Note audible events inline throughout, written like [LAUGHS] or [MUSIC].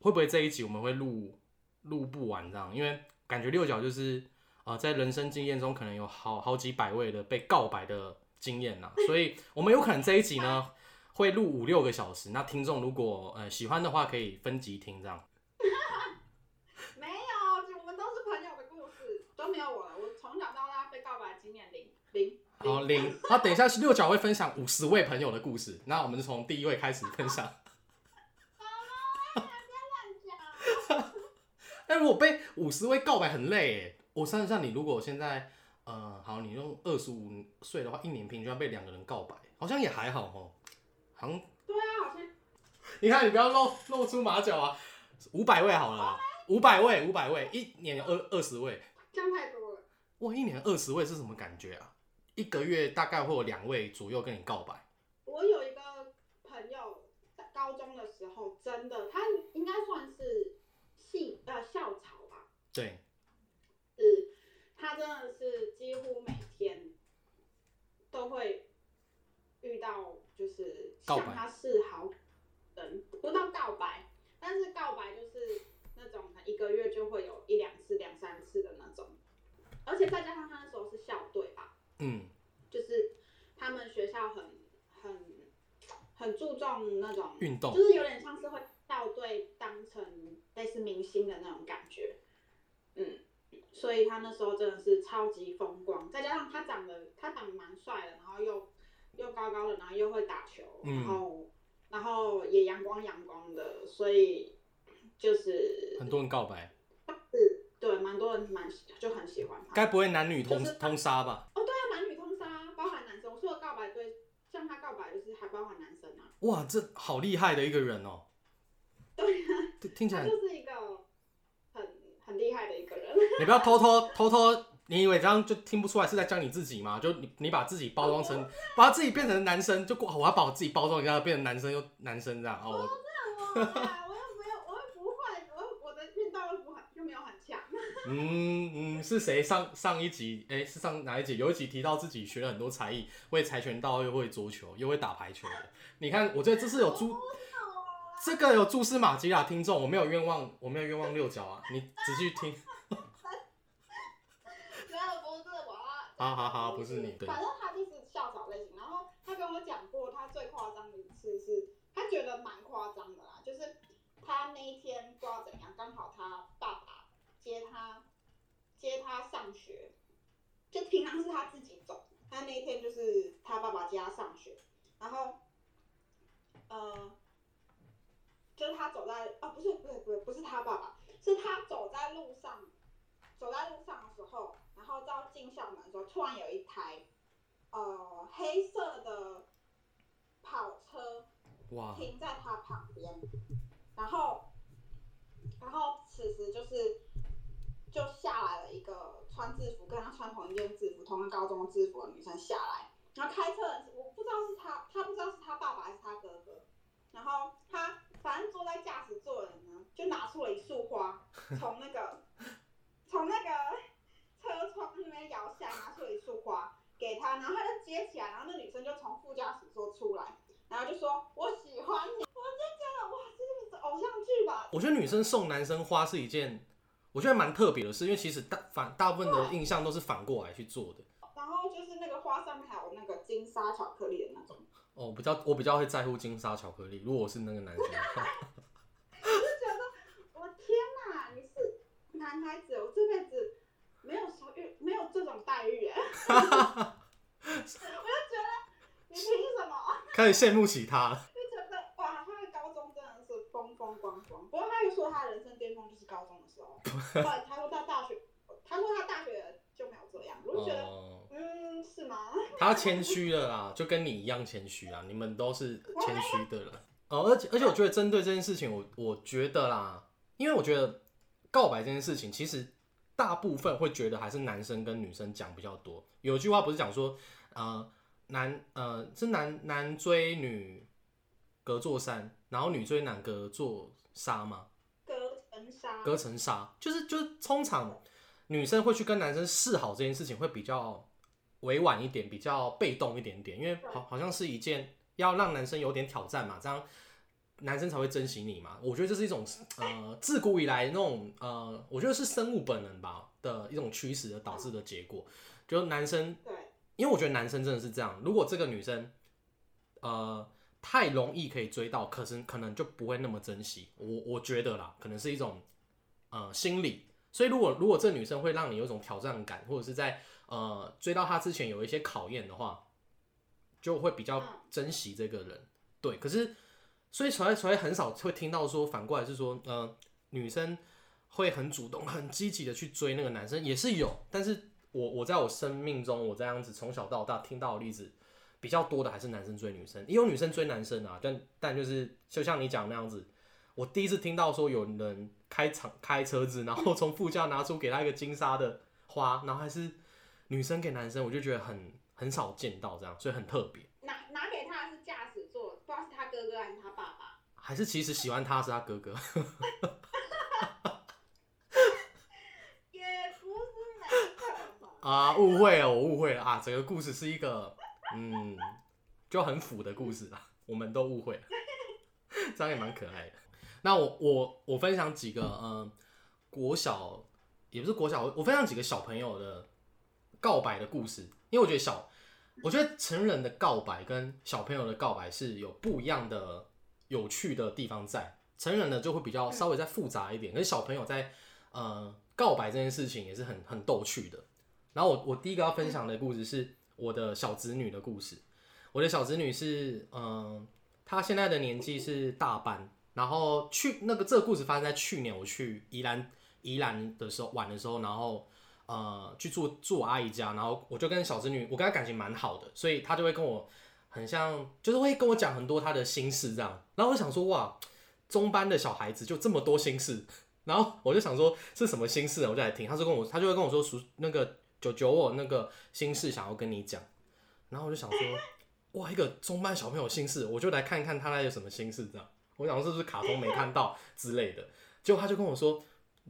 会不会这一集我们会录录不完这样？因为感觉六角就是呃，在人生经验中可能有好好几百位的被告白的经验呐，[LAUGHS] 所以我们有可能这一集呢会录五六个小时。那听众如果呃喜欢的话，可以分集听这样。[LAUGHS] 没有，我们都是朋友的故事，都没有我了。我从小到大被告白经验零零。好零，那等一下是六角会分享五十位朋友的故事，那我们就从第一位开始分享。哎，如果被五十位告白很累哎。我算算你，如果现在呃好，你用二十五岁的话，一年平均要被两个人告白，好像也还好哦。好像对啊，好像。你看，你不要露露出马脚啊！五百位好了，五百位，五百位，一年有二二十位，这样太多了。哇，一年二十位是什么感觉啊？一个月大概会有两位左右跟你告白。我有一个朋友，在高中的时候，真的，他应该算是系呃校草吧。对。是，他真的是几乎每天都会遇到，就是向他示好人，不到告白，但是告白就是那种一个月就会有一两次、两三次的那种，而且再加上他那时候是校队吧。嗯，就是他们学校很很很注重那种运动，就是有点像是会校队当成类似明星的那种感觉，嗯，所以他那时候真的是超级风光，再加上他长得他长得蛮帅的，然后又又高高的，然后又会打球，然后然后也阳光阳光的，所以就是很多人告白，是，对，蛮多人蛮就很喜欢他，该不会男女通通杀吧？哦，对啊，男女通杀，包含男生，我说的告白对。向他告白就是还包含男生啊！哇，这好厉害的一个人哦。对啊，听起来就是一个很很厉害的一个人。你不要偷偷偷偷，你以为这样就听不出来是在讲你自己吗？就你你把自己包装成，把自己变成男生，就我要把我自己包装一下，变成男生又男生这样哦。我这样哦。嗯嗯，是谁上上一集？哎，是上哪一集？有一集提到自己学了很多才艺，会跆拳道，又会桌球，又会打排球的。你看，我觉得这是有蛛，这个有蛛丝马迹啊，听众，我没有冤枉，我没有冤枉六角啊，你仔细听。[LAUGHS] 没有，不是我啊。好好好，不是你。对。反正他就是校草类型，然后他跟我讲过，他最夸张的一次是，他觉得蛮夸张的啦，就是他那一天不知道怎样，刚好他爸爸。接他，接他上学，就平常是他自己走，他那一天就是他爸爸接他上学，然后，呃，就是他走在，啊不是不是不是不是他爸爸，是他走在路上，走在路上的时候，然后到进校门的时候，突然有一台，呃黑色的跑车，停在他旁边，然后，然后此时就是。就下来了一个穿制服，跟他穿同一件制服、同个高中制服的女生下来，然后开车，我不知道是他，他不知道是他爸爸还是他哥哥，然后他反正坐在驾驶座的人呢，就拿出了一束花，[LAUGHS] 从那个从那个车窗那边摇下，拿出了一束花给他，然后他就接起来，然后那女生就从副驾驶座出来，然后就说我喜欢你，我就觉得哇，这是偶像剧吧？我觉得女生送男生花是一件。我觉得蛮特别的，事因为其实大反大部分的印象都是反过来去做的。然后就是那个花上面还有那个金沙巧克力的那种。哦，比较我比较会在乎金沙巧克力。如果我是那个男生，[LAUGHS] 我就觉得我天哪，你是男孩子，我这辈子没有说遇没有这种待遇哎。[LAUGHS] 我就觉得你凭什么？[LAUGHS] 开始羡慕起他了。就觉得哇，他的高中真的是风风光光。不过他又说他人生巅峰就是高中。他说他大学，他说他大学就没有这样，我就觉得，嗯，是吗？他谦虚了啦，就跟你一样谦虚啊，你们都是谦虚的人。哦，而且而且我觉得针对这件事情，我我觉得啦，因为我觉得告白这件事情，其实大部分会觉得还是男生跟女生讲比较多。有句话不是讲说，呃，男呃是男男追女隔座山，然后女追男隔座沙吗？隔层纱，就是就是通常女生会去跟男生示好这件事情会比较委婉一点，比较被动一点点，因为好好像是一件要让男生有点挑战嘛，这样男生才会珍惜你嘛。我觉得这是一种呃自古以来那种呃，我觉得是生物本能吧的一种驱使的导致的结果。就男生，对，因为我觉得男生真的是这样，如果这个女生呃太容易可以追到，可是可能就不会那么珍惜。我我觉得啦，可能是一种呃心理。所以如果如果这女生会让你有一种挑战感，或者是在呃追到他之前有一些考验的话，就会比较珍惜这个人。对，可是所以才才很少会听到说反过来是说，呃，女生会很主动、很积极的去追那个男生，也是有。但是我我在我生命中，我这样子从小到大听到的例子比较多的还是男生追女生，也有女生追男生啊。但但就是就像你讲那样子，我第一次听到说有人开场开车子，然后从副驾拿出给他一个金沙的花，然后还是女生给男生，我就觉得很很少见到这样，所以很特别。拿拿给他的是驾驶座，不知道是他哥哥还是他爸爸。还是其实喜欢他是他哥哥。[LAUGHS] [LAUGHS] 啊，误会了，我误会了啊！整个故事是一个嗯，就很腐的故事啦，我们都误会了，这样也蛮可爱的。那我我我分享几个嗯，国小也不是国小，我分享几个小朋友的告白的故事，因为我觉得小，我觉得成人的告白跟小朋友的告白是有不一样的有趣的地方在。成人呢就会比较稍微再复杂一点，可是小朋友在呃告白这件事情也是很很逗趣的。然后我我第一个要分享的故事是我的小侄女的故事。我的小侄女是嗯，她现在的年纪是大班，然后去那个这个故事发生在去年我去宜兰宜兰的时候玩的时候，然后呃去住住我阿姨家，然后我就跟小侄女，我跟她感情蛮好的，所以她就会跟我很像，就是会跟我讲很多她的心事这样。然后我想说哇，中班的小孩子就这么多心事，然后我就想说是什么心事啊，我就来听。他就跟我，他就会跟我说，叔那个九九我那个心事想要跟你讲，然后我就想说，哇，一个中班小朋友心事，我就来看一看他那有什么心事这样。我想是不是卡通没看到之类的，结果他就跟我说，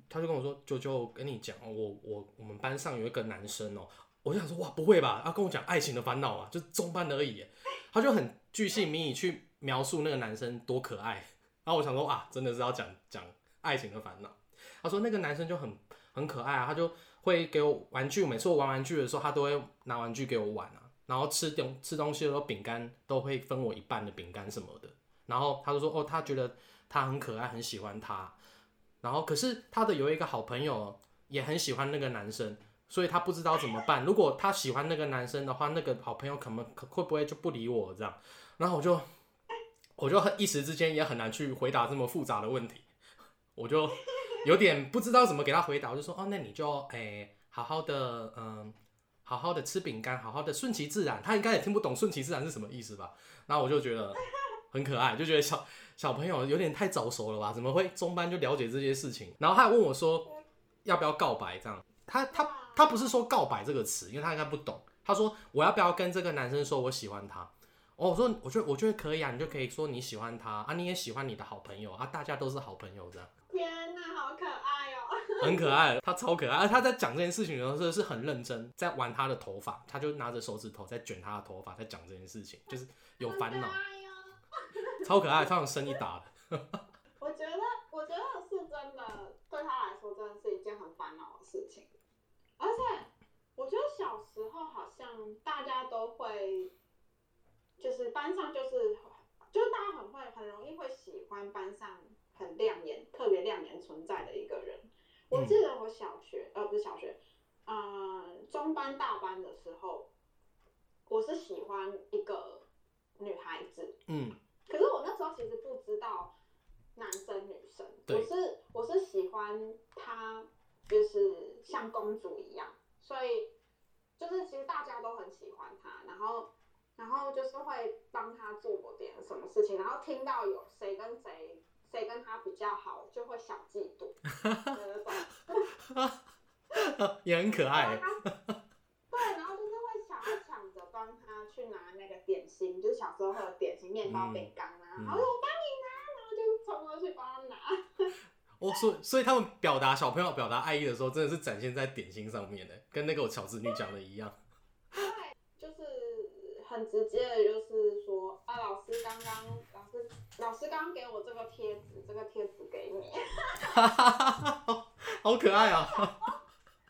他就跟我说，舅舅跟你讲，我我我们班上有一个男生哦、我就想说哇，不会吧？要跟我讲爱情的烦恼啊，就中班而已。他就很巨细迷你去描述那个男生多可爱。然后我想说啊，真的是要讲讲爱情的烦恼。他说那个男生就很很可爱啊，他就会给我玩具，每次我玩玩具的时候，他都会拿玩具给我玩啊。然后吃东吃东西的时候，饼干都会分我一半的饼干什么的。然后他就说哦，他觉得他很可爱，很喜欢他。然后可是他的有一个好朋友也很喜欢那个男生，所以他不知道怎么办。如果他喜欢那个男生的话，那个好朋友可能可会不会就不理我这样？然后我就我就很一时之间也很难去回答这么复杂的问题，我就有点不知道怎么给他回答。我就说哦，那你就诶、好好的嗯，好好的吃饼干，好好的顺其自然。他应该也听不懂顺其自然是什么意思吧？然后我就觉得很可爱，就觉得小小朋友有点太早熟了吧？怎么会中班就了解这些事情？然后他还问我说要不要告白这样。他他他不是说告白这个词，因为他应该不懂。他说我要不要跟这个男生说我喜欢他？哦，我说我觉得我觉得可以啊，你就可以说你喜欢他啊，你也喜欢你的好朋友啊，大家都是好朋友这样，天哪，好可爱哦！[LAUGHS] 很可爱，他超可爱。而他在讲这件事情的时候是很认真，在玩他的头发，他就拿着手指头在卷他的头发，在讲这件事情，就是有烦恼超可爱，超像生一打的。[LAUGHS] 我觉得，我觉得是真的，对他来说真的是一件很烦恼的事情。而且，我觉得小时候好像大家都会，就是班上就是，就是大家很会很容易会喜欢班上很亮眼、特别亮眼存在的一个人。我记得我小学，呃，不是小学，呃，中班、大班的时候，我是喜欢一个女孩子，嗯，可是我那时候其实不知道男生女生，我是我是喜欢她，就是像公主一样，所以就是其实大家都很喜欢她，然后然后就是会帮她做点什么事情，然后听到有谁跟谁谁跟她比较好，就会小嫉妒。[LAUGHS] 也很可爱然。后他对，然后就是会想要抢着帮他去拿那个点心，就是小时候会有点心、面包、嗯饼干啊，嗯然后说我帮你拿，然后就冲过去帮他拿。[LAUGHS] 我，所以所以他们表达小朋友表达爱意的时候，真的是展现在点心上面的，跟那个我小侄女讲的一样。对，就是很直接的，就是说啊，老师刚刚老师老师刚刚给我这个贴纸，这个贴纸给你。[LAUGHS] 好可爱啊！[LAUGHS]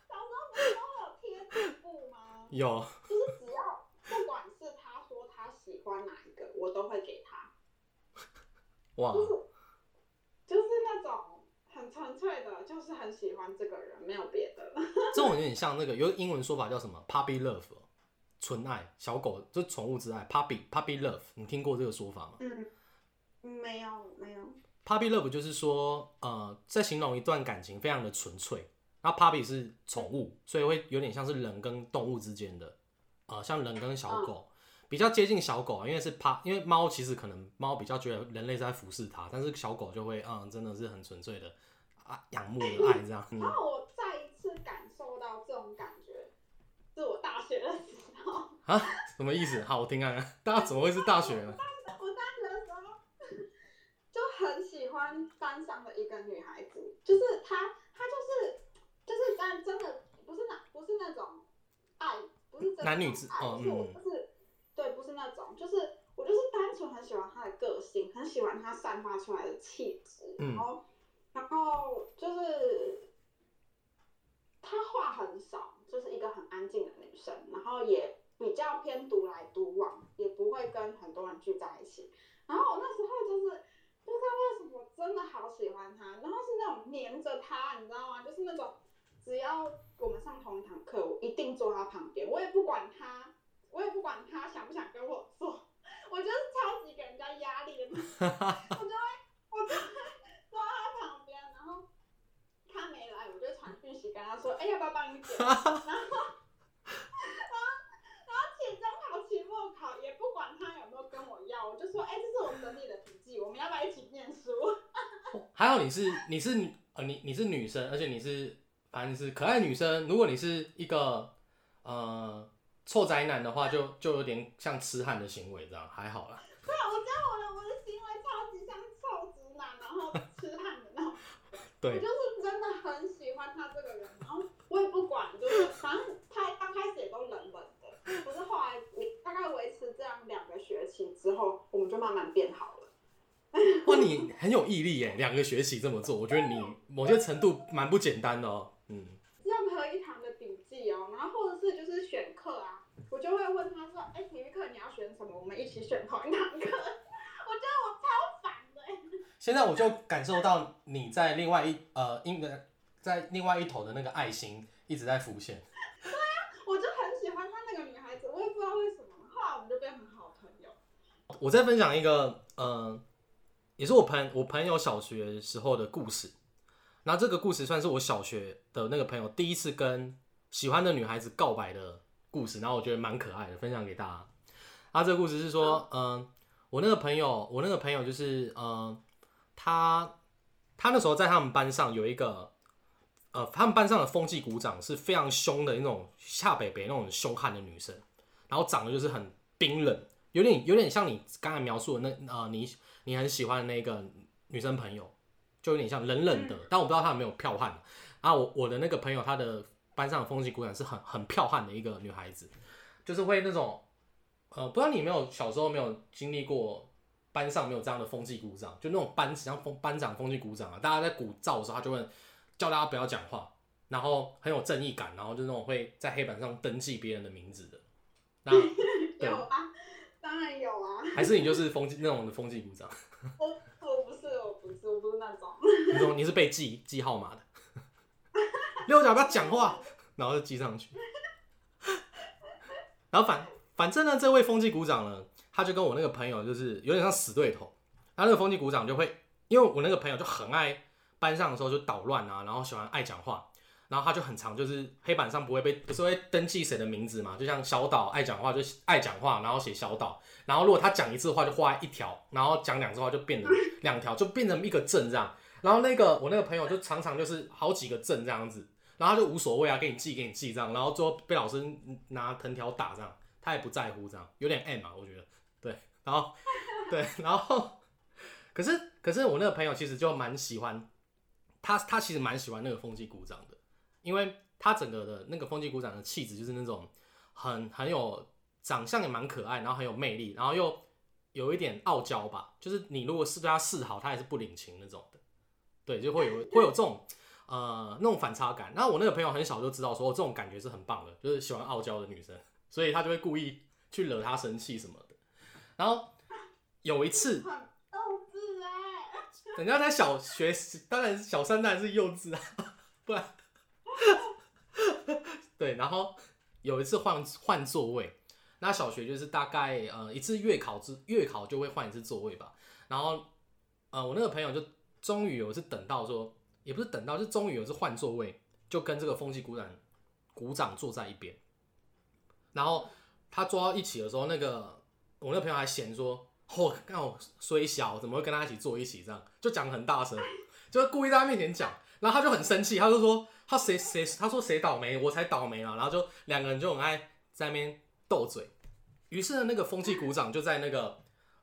小时候不是都有贴纸布吗？有，就是只要不管是他说他喜欢哪一个，我都会给他，[LAUGHS] 哇，就是就是那种很纯粹的，就是很喜欢这个人，没有别的。[LAUGHS] 这种有点像那个有英文说法叫什么 puppy love，纯爱，小狗就是宠物之爱，puppy puppy love，你听过这个说法吗？嗯，没有没有。Puppy love 就是说，呃，在形容一段感情非常的纯粹。然后 puppy 是宠物，所以会有点像是人跟动物之间的，呃，像人跟小狗、比较接近小狗啊，因为是怕因为猫其实可能猫比较觉得人类在服侍它，但是小狗就会，嗯，真的是很纯粹的啊，仰慕的爱这样。嗯然后我再一次感受到这种感觉，是我大学的时候。[LAUGHS] 啊，什么意思？好，我听看看，大家怎么会是大学呢？我大学的时候就很喜欢班上的一个女孩子，就是她，她就是就是但真的不是那不是那种爱，不是真的男女之爱嗯就是对，不是那种，就是我就是单纯很喜欢她的个性，很喜欢她散发出来的气质，嗯然后然后就是她话很少，就是一个很安静的女生，然后也比较偏独来独往，也不会跟很多人聚在一起。然后我那时候就是不知道为什么真的好喜欢她，然后是那种黏着她，你知道吗？就是那种只要我们上同一堂课，我一定坐她旁边，我也不管她，我也不管他想不想跟我做，我就是超级给人家压力的 [LAUGHS] 我就会我就会坐在他旁边，然后他没来，我就传讯息跟他说，哎、要不要帮你点？[LAUGHS] 然后，然后，然后期中考、期末考也不管他有没有跟我要，我就说，哎、这是我整理的笔记，我们要不要一起念书？[LAUGHS] 还好你是你是女呃你你是女生，而且你是反正是可爱女生。如果你是一个呃臭宅男的话，就就有点像痴汉的行为，这样还好啦。对啊，我觉得我的我的行为超级像臭直男，然后痴汉的那种。我对就，是真的很喜欢他这个人，然后我也不管，就是反正他刚开始也都冷冷的，可是后来我大概维持这样两个学期之后，我们就慢慢变好了。[LAUGHS] 哇，你很有毅力耶，两个学期这么做，我觉得你某些程度蛮不简单的哦。嗯，任何一堂的笔记哦，然后或者是就是选课啊，我就会问他说，哎，体育课你要选什么？我们一起选同一堂课。我觉得我超烦的，现在我就感受到你在另外一呃应该在另外一头的那个爱心一直在浮现。对啊我就很喜欢他那个女孩子，我也不知道为什么，后来我们就变很好朋友。我再分享一个，呃，也是我朋我朋友小学时候的故事。那这个故事算是我小学的那个朋友第一次跟喜欢的女孩子告白的故事，然后我觉得蛮可爱的，分享给大家。啊这个故事是说，嗯、我那个朋友，我那个朋友就是，嗯、他他那时候在他们班上有一个，呃，他们班上的风纪股长是非常凶的那种夏北北那种凶悍的女生，然后长得就是很冰冷，有点有点像你刚才描述的那呃，你你很喜欢的那个女生朋友，就有点像冷冷的，但我不知道她有没有票悍。啊，我我的那个朋友，她的班上的风纪股长是很很剽悍的一个女孩子，就是会那种，呃，不知道你有没有小时候没有经历过班上没有这样的风纪股长，就那种班像风班长、风纪股长啊，大家在鼓噪的时候，他就会叫大家不要讲话，然后很有正义感，然后就那种会在黑板上登记别人的名字的。那 [LAUGHS] 有啊，当然有啊。还是你就是风纪那种的风纪股长，我我不是，我不是，我不是那种。你说你是被记记号码的，[LAUGHS] 六角不要讲话，然后就记上去。然后反反正呢，这位风纪股长呢，他就跟我那个朋友就是有点像死对头。他那个风纪股长就会，因为我那个朋友就很爱班上的时候就捣乱啊，然后喜欢爱讲话，然后他就很常就是黑板上不会被不是会登记谁的名字嘛，就像小岛爱讲话就爱讲话，然后写小岛，然后如果他讲一次话就画一条，然后讲两次话就变成两条，就变成一个阵这样。然后那个我那个朋友就常常就是好几个证这样子，然后他就无所谓啊，给你记给你记这样，然后最后被老师拿藤条打这样，他也不在乎这样，有点 M 啊，我觉得对，然后对，然后可是可是我那个朋友其实就蛮喜欢他，他其实蛮喜欢那个风纪股长的，因为他整个的那个风纪股长的气质就是那种很很有长相也蛮可爱，然后很有魅力，然后又有一点傲娇吧，就是你如果是对他示好，他也是不领情那种的，对，就会有会有这种呃那种反差感。然后我那个朋友很小就知道说，这种感觉是很棒的，就是喜欢傲娇的女生，所以他就会故意去惹她生气什么的。然后有一次，很幼稚哎、人家在小学，当然小三当然是幼稚啊，不然，对，然后有一次换换座位，那小学就是大概呃一次月考之月考就会换一次座位吧，然后呃我那个朋友就终于有一次等到说，也不是等到，就终于有一次换座位，就跟这个风纪鼓掌鼓掌坐在一边，然后他坐到一起的时候，那个我那朋友还嫌说。哦，看我虽小，怎么会跟他一起坐一起？这样就讲很大声，就故意在他面前讲，然后他就很生气，他就说他谁谁，他说谁倒霉，我才倒霉啊！然后就两个人就很爱在那边斗嘴。于是呢，那个风纪鼓掌就在那个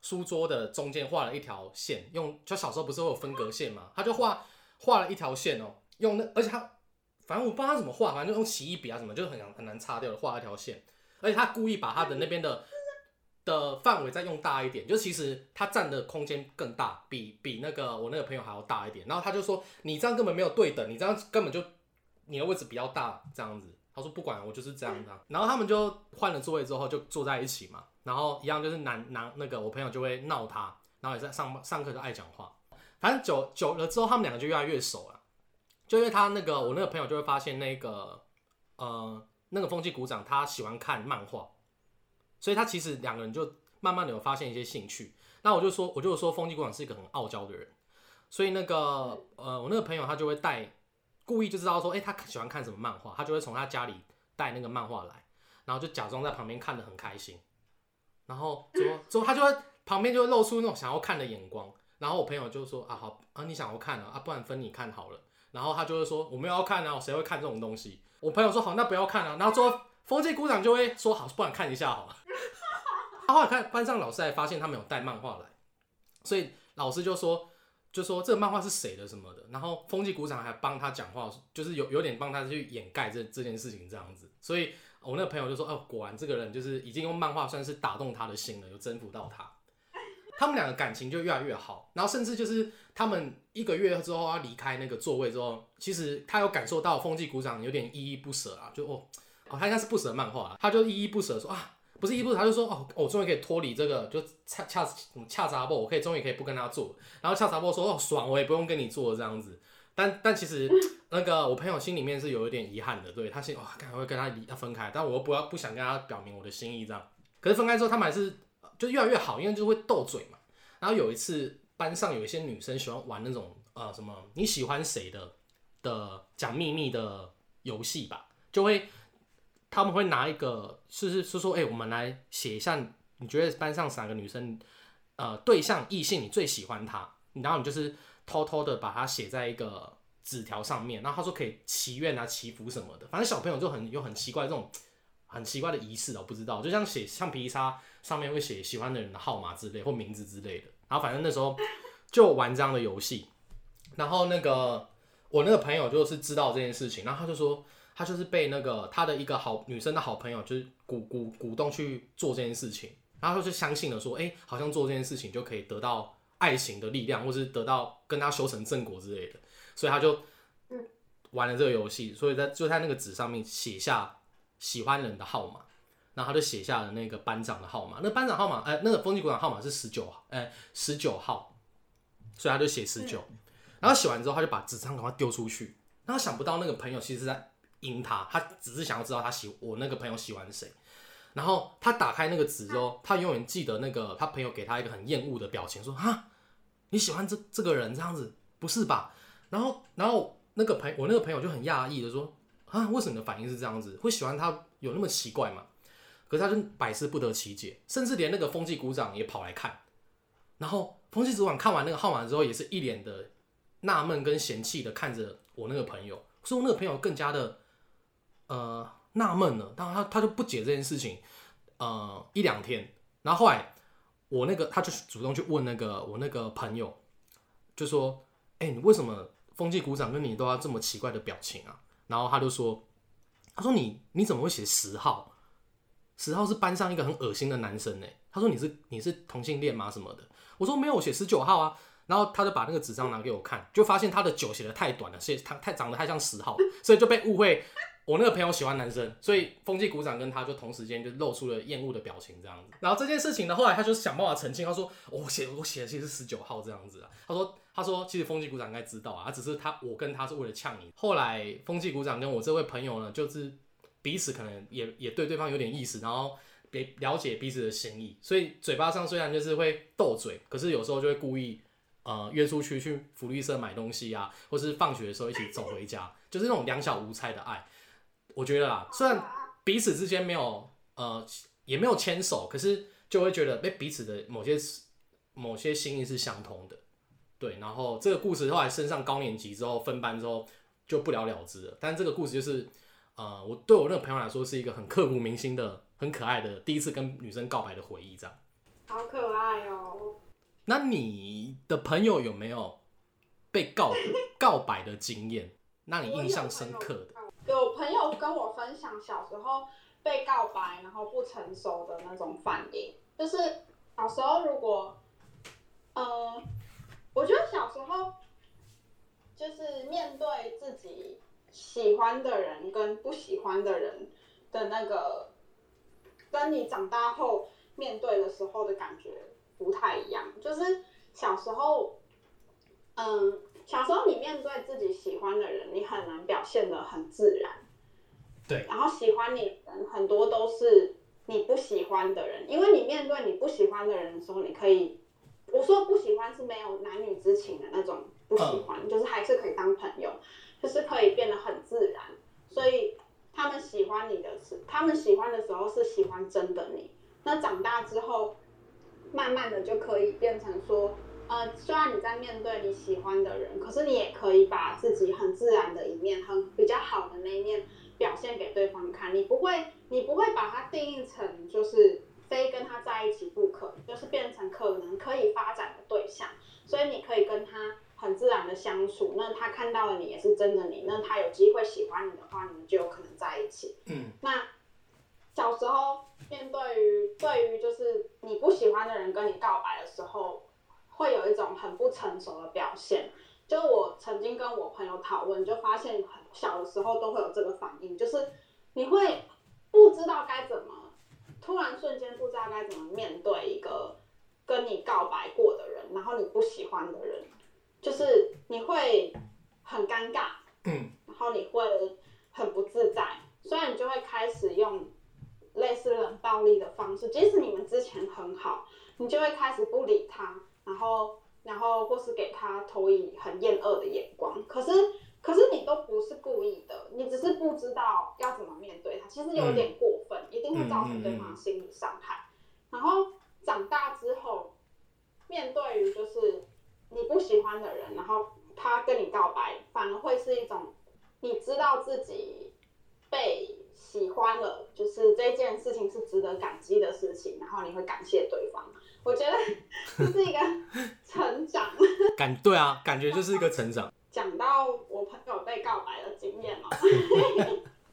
书桌的中间画了一条线，用就小时候不是会有分隔线嘛，他就画画了一条线哦，用那而且他反正我不知道他怎么画，反正就用奇异笔啊什么，就很很难擦掉的画一条线，而且他故意把他的那边的。的范围再用大一点，就其实他占的空间更大，比比那个我那个朋友还要大一点。然后他就说：“你这样根本没有对等，你这样根本就你的位置比较大，这样子。”他说：“不管，我就是这样的。”然后他们就换了座位之后就坐在一起嘛，然后一样就是男男那个我朋友就会闹他，然后也在上上课就爱讲话，反正久久了之后他们两个就越来越熟了。就因为他那个我那个朋友就会发现那个呃那个风纪鼓掌他喜欢看漫画。所以他其实两个人就慢慢的有发现一些兴趣。那我就说，我就说风纪鼓掌是一个很傲娇的人，所以那个呃，我那个朋友他就会带，故意就知道说，哎、他喜欢看什么漫画，他就会从他家里带那个漫画来，然后就假装在旁边看得很开心，然后之后之后他就会旁边就会露出那种想要看的眼光，然后我朋友就说啊好啊你想要看啊啊不然分你看好了，然后他就会说我没有要看啊，谁会看这种东西？我朋友说好那不要看啊，然后之后风纪鼓掌就会说好不然看一下好了。他后来看班上老师还发现他们有带漫画来，所以老师就说就说这个漫画是谁的什么的，然后风纪鼓掌还帮他讲话，就是有有点帮他去掩盖这这件事情这样子，所以我那个朋友就说哦，果然这个人就是已经用漫画算是打动他的心了，有征服到他，他们两个感情就越来越好，然后甚至就是他们一个月之后要离开那个座位之后，其实他有感受到风纪鼓掌有点依依不舍啊，就哦哦他应该是不舍漫画，他就依依不舍说啊。不是一步，他就说哦，我终于可以脱离这个，就恰恰恰杂波，我可以终于可以不跟他做。然后恰杂波说哦，爽，我也不用跟你做这样子。但但其实那个我朋友心里面是有一点遗憾的，对他心哇，赶快跟他离他分开，但我又不要不想跟他表明我的心意这样。可是分开之后，他们还是就越来越好，因为就会斗嘴嘛。然后有一次班上有一些女生喜欢玩那种呃什么你喜欢谁的的讲秘密的游戏吧，就会。他们会拿一个，是是是说，哎、我们来写一下，你觉得班上哪个女生，呃，对象异性你最喜欢她，然后你就是偷偷的把它写在一个纸条上面，然后他说可以祈愿啊、祈福什么的，反正小朋友就很有很奇怪这种很奇怪的仪式，我不知道，就像写橡皮擦上面会写喜欢的人的号码之类或名字之类的，然后反正那时候就玩这样的游戏，然后那个我那个朋友就是知道这件事情，然后他就说。他就是被那个他的一个好女生的好朋友，就是鼓鼓鼓动去做这件事情，然后他就相信了，说，哎、好像做这件事情就可以得到爱情的力量，或是得到跟他修成正果之类的，所以他就玩了这个游戏，所以在就在那个纸上面写下喜欢人的号码，然后他就写下了那个班长的号码，那班长号码，哎、那个风纪鼓掌号码是十九，哎，十九号，所以他就写十九，然后写完之后，他就把纸张赶快丢出去，然后想不到那个朋友其实在。阴他，他只是想要知道他喜我那个朋友喜欢谁，然后他打开那个纸之后，他永远记得那个他朋友给他一个很厌恶的表情，说哈你喜欢这这个人这样子不是吧？然后然后那个朋我那个朋友就很讶异的说啊为什么你的反应是这样子？会喜欢他有那么奇怪吗？可是他就百思不得其解，甚至连那个风纪股长也跑来看，然后风纪鼓掌看完那个号码之后，也是一脸的纳闷跟嫌弃的看着我那个朋友，所以我那个朋友更加的。呃，纳闷了，然他他就不解这件事情，呃，一两天，然后后来我那个他就主动去问那个我那个朋友，就说，哎、你为什么风纪鼓掌跟你都要这么奇怪的表情啊？然后他就说，他说你你怎么会写十号？十号是班上一个很恶心的男生呢。他说你是你是同性恋吗什么的？我说没有，我写十九号啊。然后他就把那个纸张拿给我看，就发现他的九写的太短了，写他太长得太像十号，所以就被误会我那个朋友喜欢男生，所以风纪股长跟他就同时间就露出了厌恶的表情这样子。然后这件事情呢，后来他就想办法澄清，他说我写我写的其实是十九号这样子啊。他说他说其实风纪股长应该知道啊，只是他我跟他是为了呛你。后来风纪股长跟我这位朋友呢，就是彼此可能也也对对方有点意思，然后别了解彼此的心意，所以嘴巴上虽然就是会斗嘴，可是有时候就会故意。呃，约出去去福利社买东西啊，或是放学的时候一起走回家，就是那种两小无猜的爱。我觉得啊，虽然彼此之间没有呃，也没有牵手，可是就会觉得被彼此的某些某些心意是相通的。对，然后这个故事后来升上高年级之后分班之后就不了了之了。但这个故事就是呃，我对我那个朋友来说是一个很刻骨铭心的、很可爱的第一次跟女生告白的回忆，这样。好可爱哦。那你的朋友有没有被告 [LAUGHS] 告白的经验？让你印象深刻的？有朋友跟我分享小时候被告白，然后不成熟的那种反应。就是小时候，如果，呃，我觉得小时候就是面对自己喜欢的人跟不喜欢的人的那个，跟你长大后面对的时候的感觉。不太一样，就是小时候，嗯，小时候你面对自己喜欢的人，你很难表现的很自然，对。然后喜欢你人很多都是你不喜欢的人，因为你面对你不喜欢的人的时候，你可以，我说不喜欢是没有男女之情的那种不喜欢，就是还是可以当朋友，就是可以变得很自然。所以他们喜欢你的是，他们喜欢的时候是喜欢真的你。那长大之后。慢慢的就可以变成说，呃，虽然你在面对你喜欢的人，可是你也可以把自己很自然的一面，很比较好的那一面表现给对方看。你不会，你不会把它定义成就是非跟他在一起不可，就是变成可能可以发展的对象。所以你可以跟他很自然的相处，那他看到了你也是真的你，那他有机会喜欢你的话，你们就有可能在一起。嗯，那。小时候面对于对于就是你不喜欢的人跟你告白的时候，会有一种很不成熟的表现。就我曾经跟我朋友讨论，就发现很小的时候都会有这个反应，就是你会不知道该怎么，突然瞬间不知道该怎么面对一个跟你告白过的人，然后你不喜欢的人，就是你会很尴尬，嗯，然后你会很不自在，所以你就会开始用。类似冷暴力的方式，即使你们之前很好，你就会开始不理他，然后，然后或是给他投以很厌恶的眼光。可是，可是你都不是故意的，你只是不知道要怎么面对他。其实有点过分，一定会造成对方心理伤害。然后长大之后，面对于就是你不喜欢的人，然后他跟你告白，反而会是一种你知道自己被。喜欢了，就是这件事情是值得感激的事情，然后你会感谢对方。我觉得这是一个成长。感对啊，感觉就是一个成长。讲到我朋友被告白的经验嘛，[LAUGHS]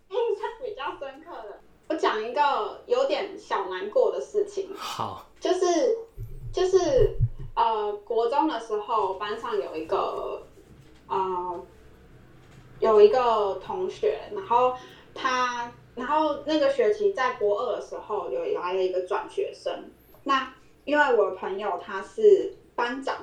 印象比较深刻的，我讲一个有点小难过的事情。好，就是就是呃，国中的时候，班上有一个呃有一个同学，然后他。然后那个学期在国二的时候，有来了一个转学生。那因为我的朋友他是班长，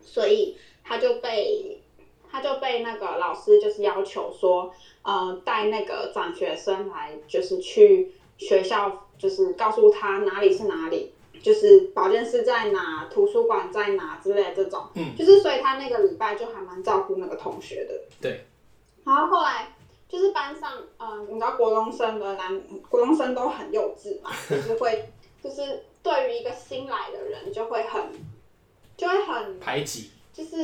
所以他就被他就被那个老师就是要求说，呃，带那个转学生来，就是去学校，就是告诉他哪里是哪里，就是保健室在哪，图书馆在哪之类这种。嗯。就是所以他那个礼拜就还蛮照顾那个同学的。对。然后后来。就是班上，嗯，你知道国中生的男国中生都很幼稚嘛，就是会，就是对于一个新来的人就会很，就会很排挤，就是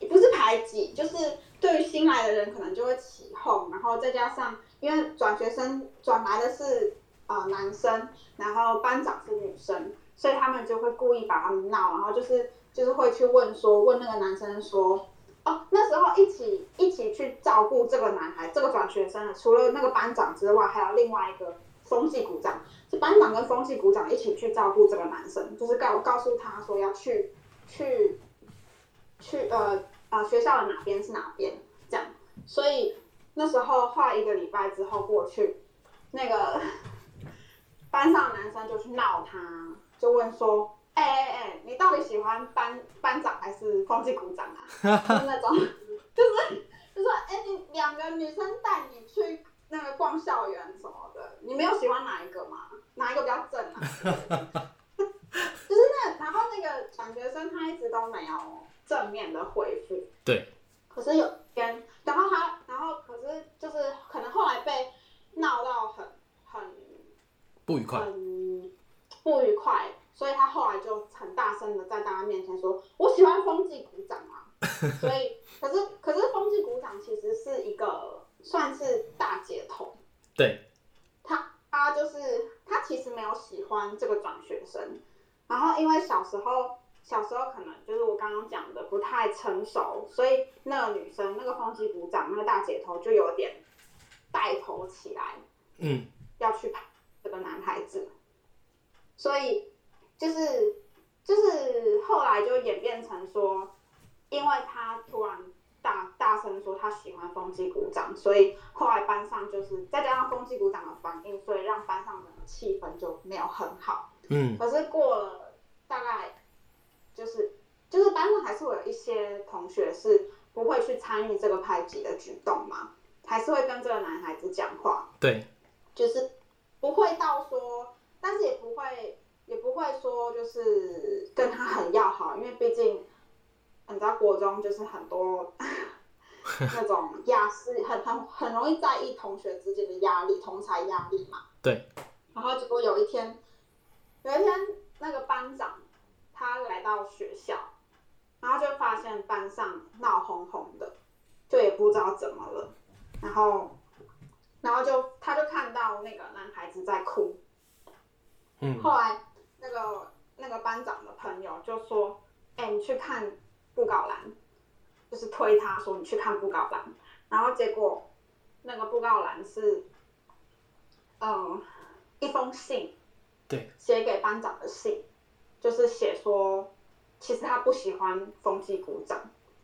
也不是排挤，就是对于新来的人可能就会起哄，然后再加上因为转学生转来的是啊男生，然后班长是女生，所以他们就会故意把他们闹，然后就是就是会去问说问那个男生说。哦，那时候一起一起去照顾这个男孩，这个转学生的，除了那个班长之外，还有另外一个风纪股长，是班长跟风纪股长一起去照顾这个男生，就是告告诉他说要去去去呃呃学校的哪边是哪边这样，所以那时候画一个礼拜之后过去，那个班上的男生就去闹他，就问说。哎哎哎，你到底喜欢班班长还是风纪股长啊？[LAUGHS] 就是那种，就是就说，哎，你两个女生带你去那个逛校园什么的，你没有喜欢哪一个吗？哪一个比较正啊？[LAUGHS] 就是那，然后那个转学生他一直都没有正面的回复。对。可是有天，然后他，然后可是就是可能后来被闹到很很不愉快，很不愉快。所以他后来就很大声的在大家面前说：“我喜欢风纪鼓掌啊！”所以，可是可是风纪鼓掌其实是一个算是大姐头。对。他他就是他其实没有喜欢这个转学生，然后因为小时候小时候可能就是我刚刚讲的不太成熟，所以那个女生那个风纪鼓掌那个大姐头就有点带头起来，嗯，要去拍这个男孩子，所以。就是就是后来就演变成说，因为他突然大大声说他喜欢风纪鼓掌，所以后来班上就是再加上风纪鼓掌的反应，所以让班上的气氛就没有很好。嗯。可是过了大概就是就是班上还是会有一些同学是不会去参与这个排挤的举动嘛，还是会跟这个男孩子讲话。对。就是不会到说，但是也不会。也不会说就是跟他很要好，因为毕竟你知道国中就是很多 [LAUGHS] 那种压势，很很很容易在意同学之间的压力，同才压力嘛。对。然后结果有一天，有一天那个班长他来到学校，然后就发现班上闹哄哄的，就也不知道怎么了，然后然后就他就看到那个男孩子在哭，嗯，后来。那个那个班长的朋友就说：“哎，你去看布告栏，就是推他说你去看布告栏。”然后结果那个布告栏是，嗯，一封信，对，写给班长的信，就是写说，其实他不喜欢风纪鼓掌，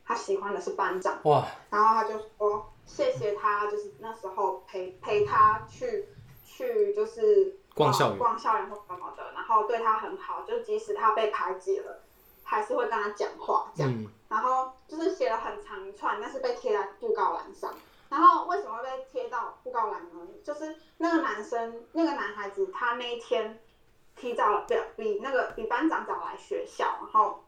他喜欢的是班长。哇！然后他就说谢谢他，就是那时候陪陪他去去就是。逛校园，逛校园或什么的，然后对他很好，就即使他被排挤了，还是会跟他讲话这样。然后就是写了很长一串，但是被贴在布告栏上。然后为什么会被贴到布告栏呢？就是那个男生，那个男孩子，他那一天提早了，比比那个比班长早来学校，然后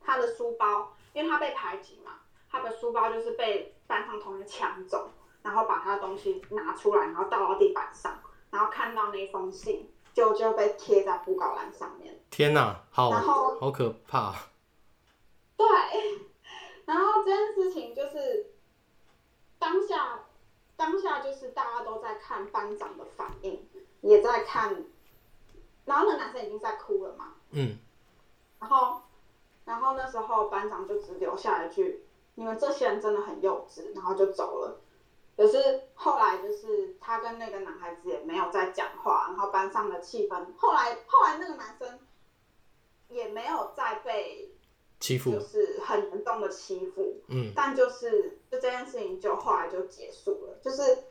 他的书包，因为他被排挤嘛，他的书包就是被班上同学抢走，然后把他的东西拿出来，然后倒到地板上。然后看到那封信，就就被贴在布告栏上面。天哪，好，好可怕。对，[LAUGHS] 然后这件事情就是当下，当下就是大家都在看班长的反应，也在看，然后那男生已经在哭了嘛。嗯。然后，然后那时候班长就只留下一句：“你们这些人真的很幼稚。”然后就走了。可是后来就是他跟那个男孩子也没有再讲话，然后班上的气氛后来后来那个男生也没有再被欺负，就是很严重的欺负，嗯，但就是就这件事情就后来就结束了，就是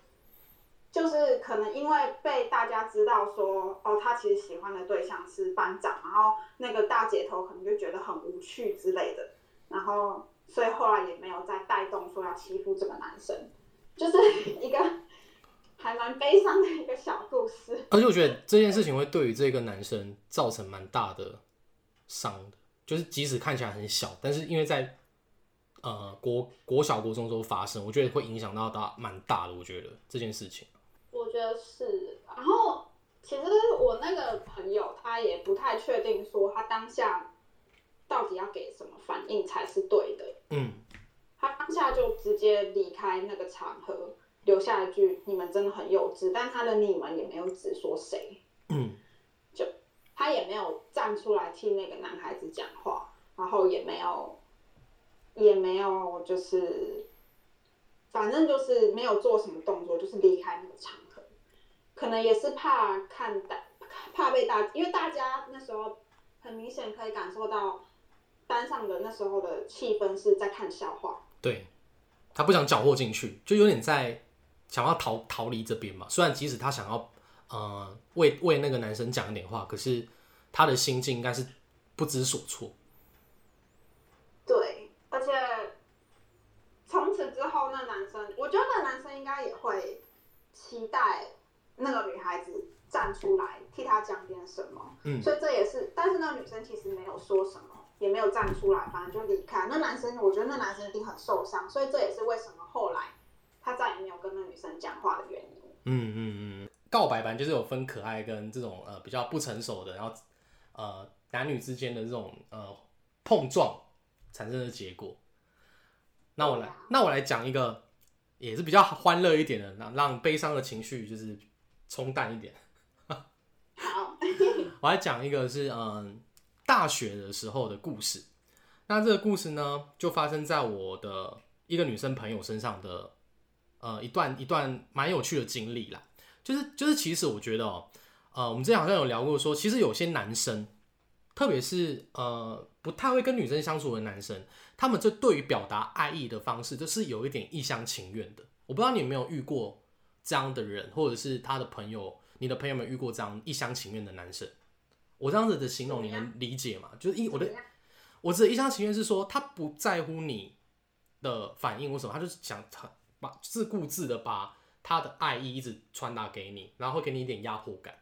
就是可能因为被大家知道说哦他其实喜欢的对象是班长，然后那个大姐头可能就觉得很无趣之类的，然后所以后来也没有再带动说要欺负这个男生。就是一个还蛮悲伤的一个小故事，而且我觉得这件事情会对于这个男生造成蛮大的伤的，就是即使看起来很小，但是因为在呃国国小国中都发生，我觉得会影响到大蛮大的。我觉得这件事情，我觉得是。然后其实我那个朋友他也不太确定说他当下到底要给什么反应才是对的。嗯。他当下就直接离开那个场合，留下一句“你们真的很幼稚”，但他的“你们”也没有指说谁，嗯，就他也没有站出来替那个男孩子讲话，然后也没有，也没有就是，反正就是没有做什么动作，就是离开那个场合。可能也是怕看大，怕被大，因为大家那时候很明显可以感受到班上的那时候的气氛是在看笑话。对，他不想搅和进去，就有点在想要逃逃离这边嘛。虽然即使他想要呃为为那个男生讲一点话，可是他的心境应该是不知所措。对，而且从此之后，那男生，我觉得那男生应该也会期待那个女孩子站出来替他讲点什么。嗯所以这也是，但是那个女生其实没有说什么，也没有站出来，反正就离开。那男生，我觉得那男生一定很受伤，所以这也是为什么后来他再也没有跟那女生讲话的原因。嗯嗯嗯，告白版就是有分可爱跟这种呃比较不成熟的，然后呃男女之间的这种呃碰撞产生的结果。那我来啊，那我来讲一个也是比较欢乐一点的，让让悲伤的情绪就是冲淡一点。好，[LAUGHS] 我来讲一个是嗯大学的时候的故事。那这个故事呢，就发生在我的一个女生朋友身上的呃一段一段蛮有趣的经历啦。就是就是其实我觉得哦、呃，我们之前好像有聊过说，其实有些男生，特别是呃不太会跟女生相处的男生，他们这对于表达爱意的方式，就是有一点一厢情愿的。我不知道你有没有遇过这样的人，或者是他的朋友，你的朋友们遇过这样一厢情愿的男生？我这样子的形容你能理解吗？就是一我的我指的一厢情愿是说，他不在乎你的反应或什么，他就是想他把自顾自的把他的爱意一直传达给你，然后会给你一点压迫感。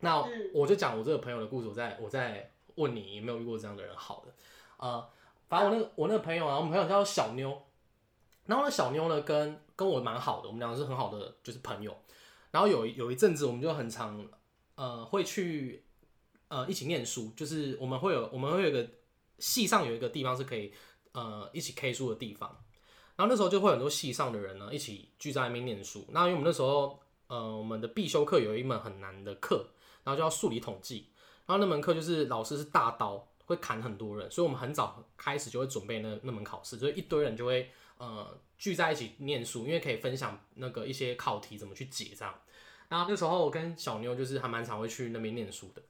那嗯我就讲我这个朋友的故事，我再我再问你有没有遇过这样的人？好的，呃，反正我那个我那个朋友啊，我们朋友叫小妞，然后呢小妞呢跟跟我蛮好的，我们两个是很好的就是朋友。然后有一有一阵子我们就很常呃会去呃一起念书，就是我们会有我们会有一个系上有一个地方是可以呃一起 K 书的地方，然后那时候就会很多系上的人呢一起聚在那边念书。那因为我们那时候呃我们的必修课有一门很难的课，然后叫数理统计，然后那门课就是老师是大刀，会砍很多人，所以我们很早开始就会准备那那门考试，所以一堆人就会呃聚在一起念书，因为可以分享那个一些考题怎么去解这样。然后那时候我跟小妞就是还蛮常会去那边念书的，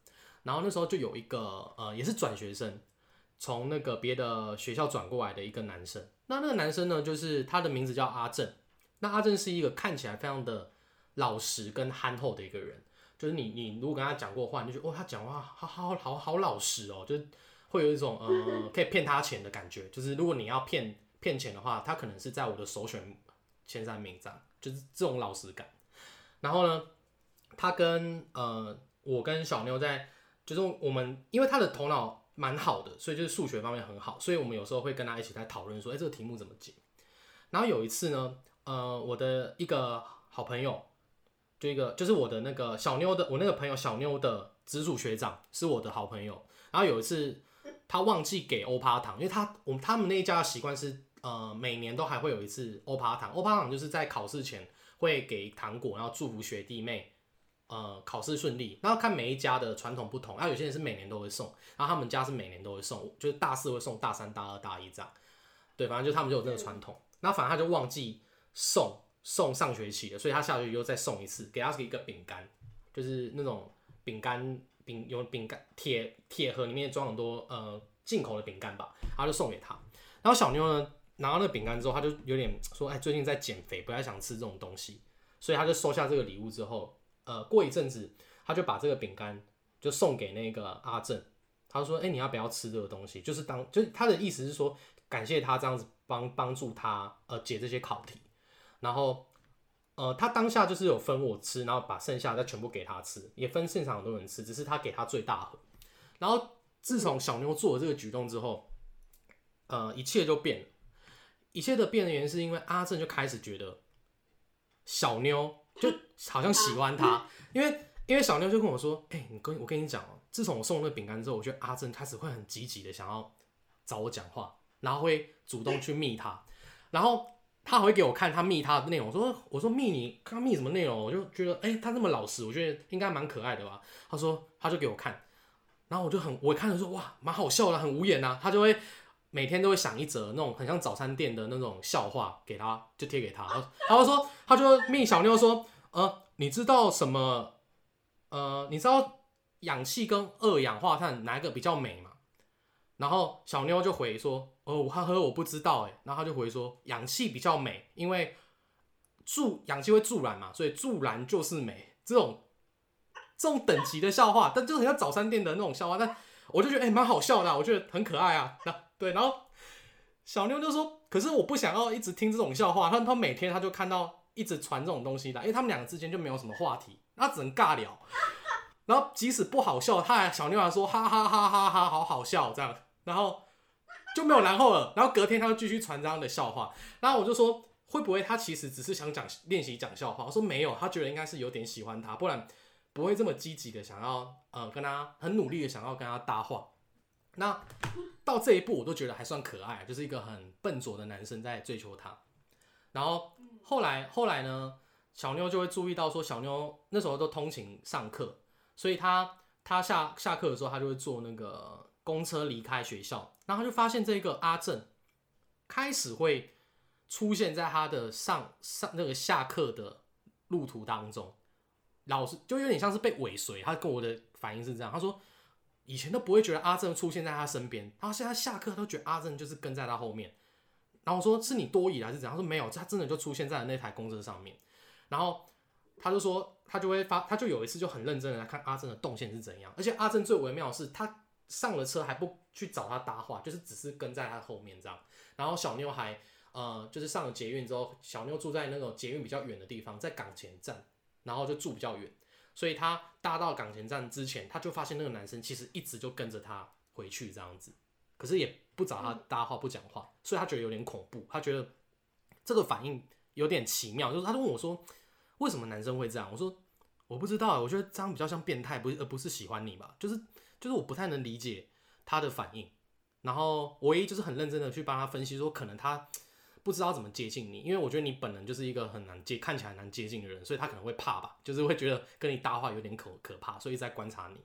然后那时候就有一个呃也是转学生，从那个别的学校转过来的一个男生，那那个男生呢就是他的名字叫阿正，那阿正是一个看起来非常的老实跟憨厚的一个人。就是你你如果跟他讲过话，你就觉得哦，他讲话好好好好老实哦，就是会有一种呃可以骗他钱的感觉。就是如果你要骗骗钱的话，他可能是在我的首选前三名这样，就是这种老实感。然后呢，他跟呃我跟小妞在，就是我们因为他的头脑蛮好的，所以就是数学方面很好，所以我们有时候会跟他一起在讨论说，哎、这个题目怎么解。然后有一次呢，呃，我的一个好朋友。就一个就是我的那个小妞的，我那个朋友小妞的直属学长是我的好朋友。然后有一次他忘记给欧趴糖，因为他我们他们那一家的习惯是呃每年都还会有一次欧趴糖，欧趴糖就是在考试前会给糖果，然后祝福学弟妹呃考试顺利。然后看每一家的传统不同，然后有些人是每年都会送，然后他们家是每年都会送，就是大四会送，大三、大二、大一这样。对，反正就他们就有这个传统。然后反正他就忘记送。送上学期的，所以他下学期又再送一次，给他一个饼干，就是那种饼干饼有饼干铁铁盒里面装很多呃进口的饼干吧，他就送给他。然后小妞呢拿到那个饼干之后，他就有点说，哎，最近在减肥，不太想吃这种东西，所以他就收下这个礼物之后，呃，过一阵子他就把这个饼干就送给那个阿正，他说，哎，你要不要吃这个东西？就是当就是他的意思是说，感谢他这样子帮帮助他呃解这些考题。然后，呃，他当下就是有分我吃，然后把剩下再全部给他吃，也分现场很多人吃，只是他给他最大盒。然后自从小妞做了这个举动之后，呃，一切就变了。一切的变的原因是因为阿正就开始觉得小妞就好像喜欢他，因为因为小妞就跟我说：“哎、你跟我跟你讲哦，自从我送那个饼干之后，我觉得阿正开始会很积极的想要找我讲话，然后会主动去密他，然后。”他还会给我看他密他的内容，我说我说密你他密什么内容？我就觉得哎、他这么老实，我觉得应该蛮可爱的吧。他说他就给我看，然后我就很我看了说哇蛮好笑的，很无言呐。他就会每天都会想一则那种很像早餐店的那种笑话给他，就贴给他。然后说他就命小妞说，呃，你知道什么？呃，你知道氧气跟二氧化碳哪一个比较美吗？然后小妞就回说，哦，我呵呵，我不知道哎。然后他就回说，氧气比较美，因为助氧气会助燃嘛，所以助燃就是美。这种这种等级的笑话，但就很像早餐店的那种笑话，但我就觉得哎，蛮好笑的，我觉得很可爱啊。那对，然后小妞就说，可是我不想要一直听这种笑话。他他每天他就看到一直传这种东西的，因为他们两个之间就没有什么话题，他只能尬聊。然后即使不好笑，他还小妞还说哈哈哈哈哈，好好笑这样。然后就没有然后了。然后隔天他就继续传这样的笑话。然后我就说。会不会他其实只是想讲练习讲笑话？我说没有，他觉得应该是有点喜欢他，不然不会这么积极的想要呃跟他很努力的想要跟他搭话。那到这一步我都觉得还算可爱，就是一个很笨拙的男生在追求她。然后后来后来呢，小妞就会注意到说小妞那时候都通勤上课，所以他他下下课的时候他就会坐那个公车离开学校，然后他就发现这个阿正开始会。出现在他的上上那个下课的路途当中，老师就有点像是被尾随。他跟我的反应是这样，他说以前都不会觉得阿正出现在他身边，然后现在下课都觉得阿正就是跟在他后面。然后我说是你多疑还是怎样？他说没有，他真的就出现在了那台公车上面。然后他就说他就会发，他就有一次就很认真的来看阿正的动线是怎样。而且阿正最微妙的是，他上了车还不去找他搭话，就是只是跟在他后面这样。然后小妞还。呃，就是上了捷运之后，小妞住在那种捷运比较远的地方，在港前站，然后就住比较远，所以他搭到港前站之前，他就发现那个男生其实一直就跟着他回去这样子，可是也不找他搭话不讲话，所以他觉得有点恐怖，他觉得这个反应有点奇妙，就是他就问我说，为什么男生会这样？我说我不知道，我觉得这样比较像变态，不而不是喜欢你吧，就是就是我不太能理解他的反应，然后唯一就是很认真的去帮他分析说，可能他。不知道怎么接近你，因为我觉得你本人就是一个很难接、看起来难接近的人，所以他可能会怕吧，就是会觉得跟你搭话有点可可怕，所以在观察你。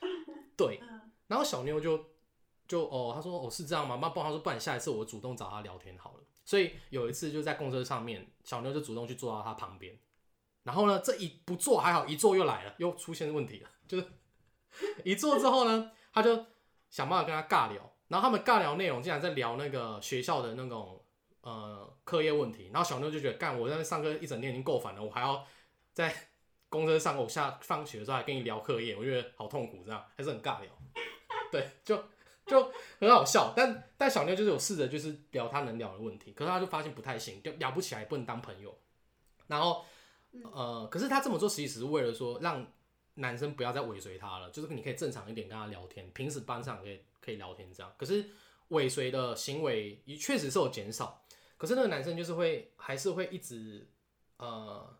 [LAUGHS] 对，然后小妞就就哦，他说哦是这样吗？那不然他说不然下一次我主动找他聊天好了。所以有一次就在公车上面，小妞就主动去坐到他旁边，然后呢这一不坐还好，一坐又来了，又出现问题了，[LAUGHS] 就是一坐之后呢，他就想办法跟他尬聊，然后他们尬聊内容竟然在聊那个学校的那种。呃，课业问题，然后小妞就觉得，干，我在上课一整天已经够烦了，我还要在公车上，我下放学的时候还跟你聊课业，我觉得好痛苦，这样还是很尬聊，[LAUGHS] 对，就就很好笑，但但小妞就是有试着就是聊她能聊的问题，可是她就发现不太行，就聊不起来，不能当朋友，然后呃，可是他这么做其实是为了说让男生不要再尾随他了，就是你可以正常一点跟他聊天，平时班上可以可以聊天这样，可是尾随的行为也确实是有减少。可是那个男生就是会，还是会一直，呃，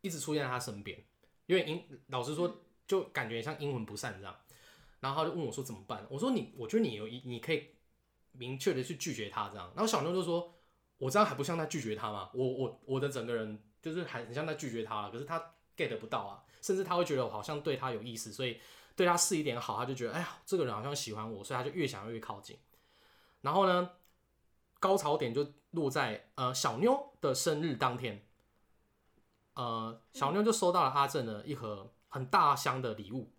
一直出现在他身边，因为阴老实说，就感觉像阴魂不散这样。然后他就问我说怎么办？我说你，我觉得你有一，你可以明确的去拒绝他这样。然后小妞就说，我这样还不像在拒绝他吗？我我我的整个人就是还很像在拒绝他了。可是他 get 不到啊，甚至他会觉得我好像对他有意思，所以对他示一点好，他就觉得哎呀，这个人好像喜欢我，所以他就越想越靠近。然后呢？高潮点就落在呃小妞的生日当天，呃小妞就收到了阿正的一盒很大箱的礼物，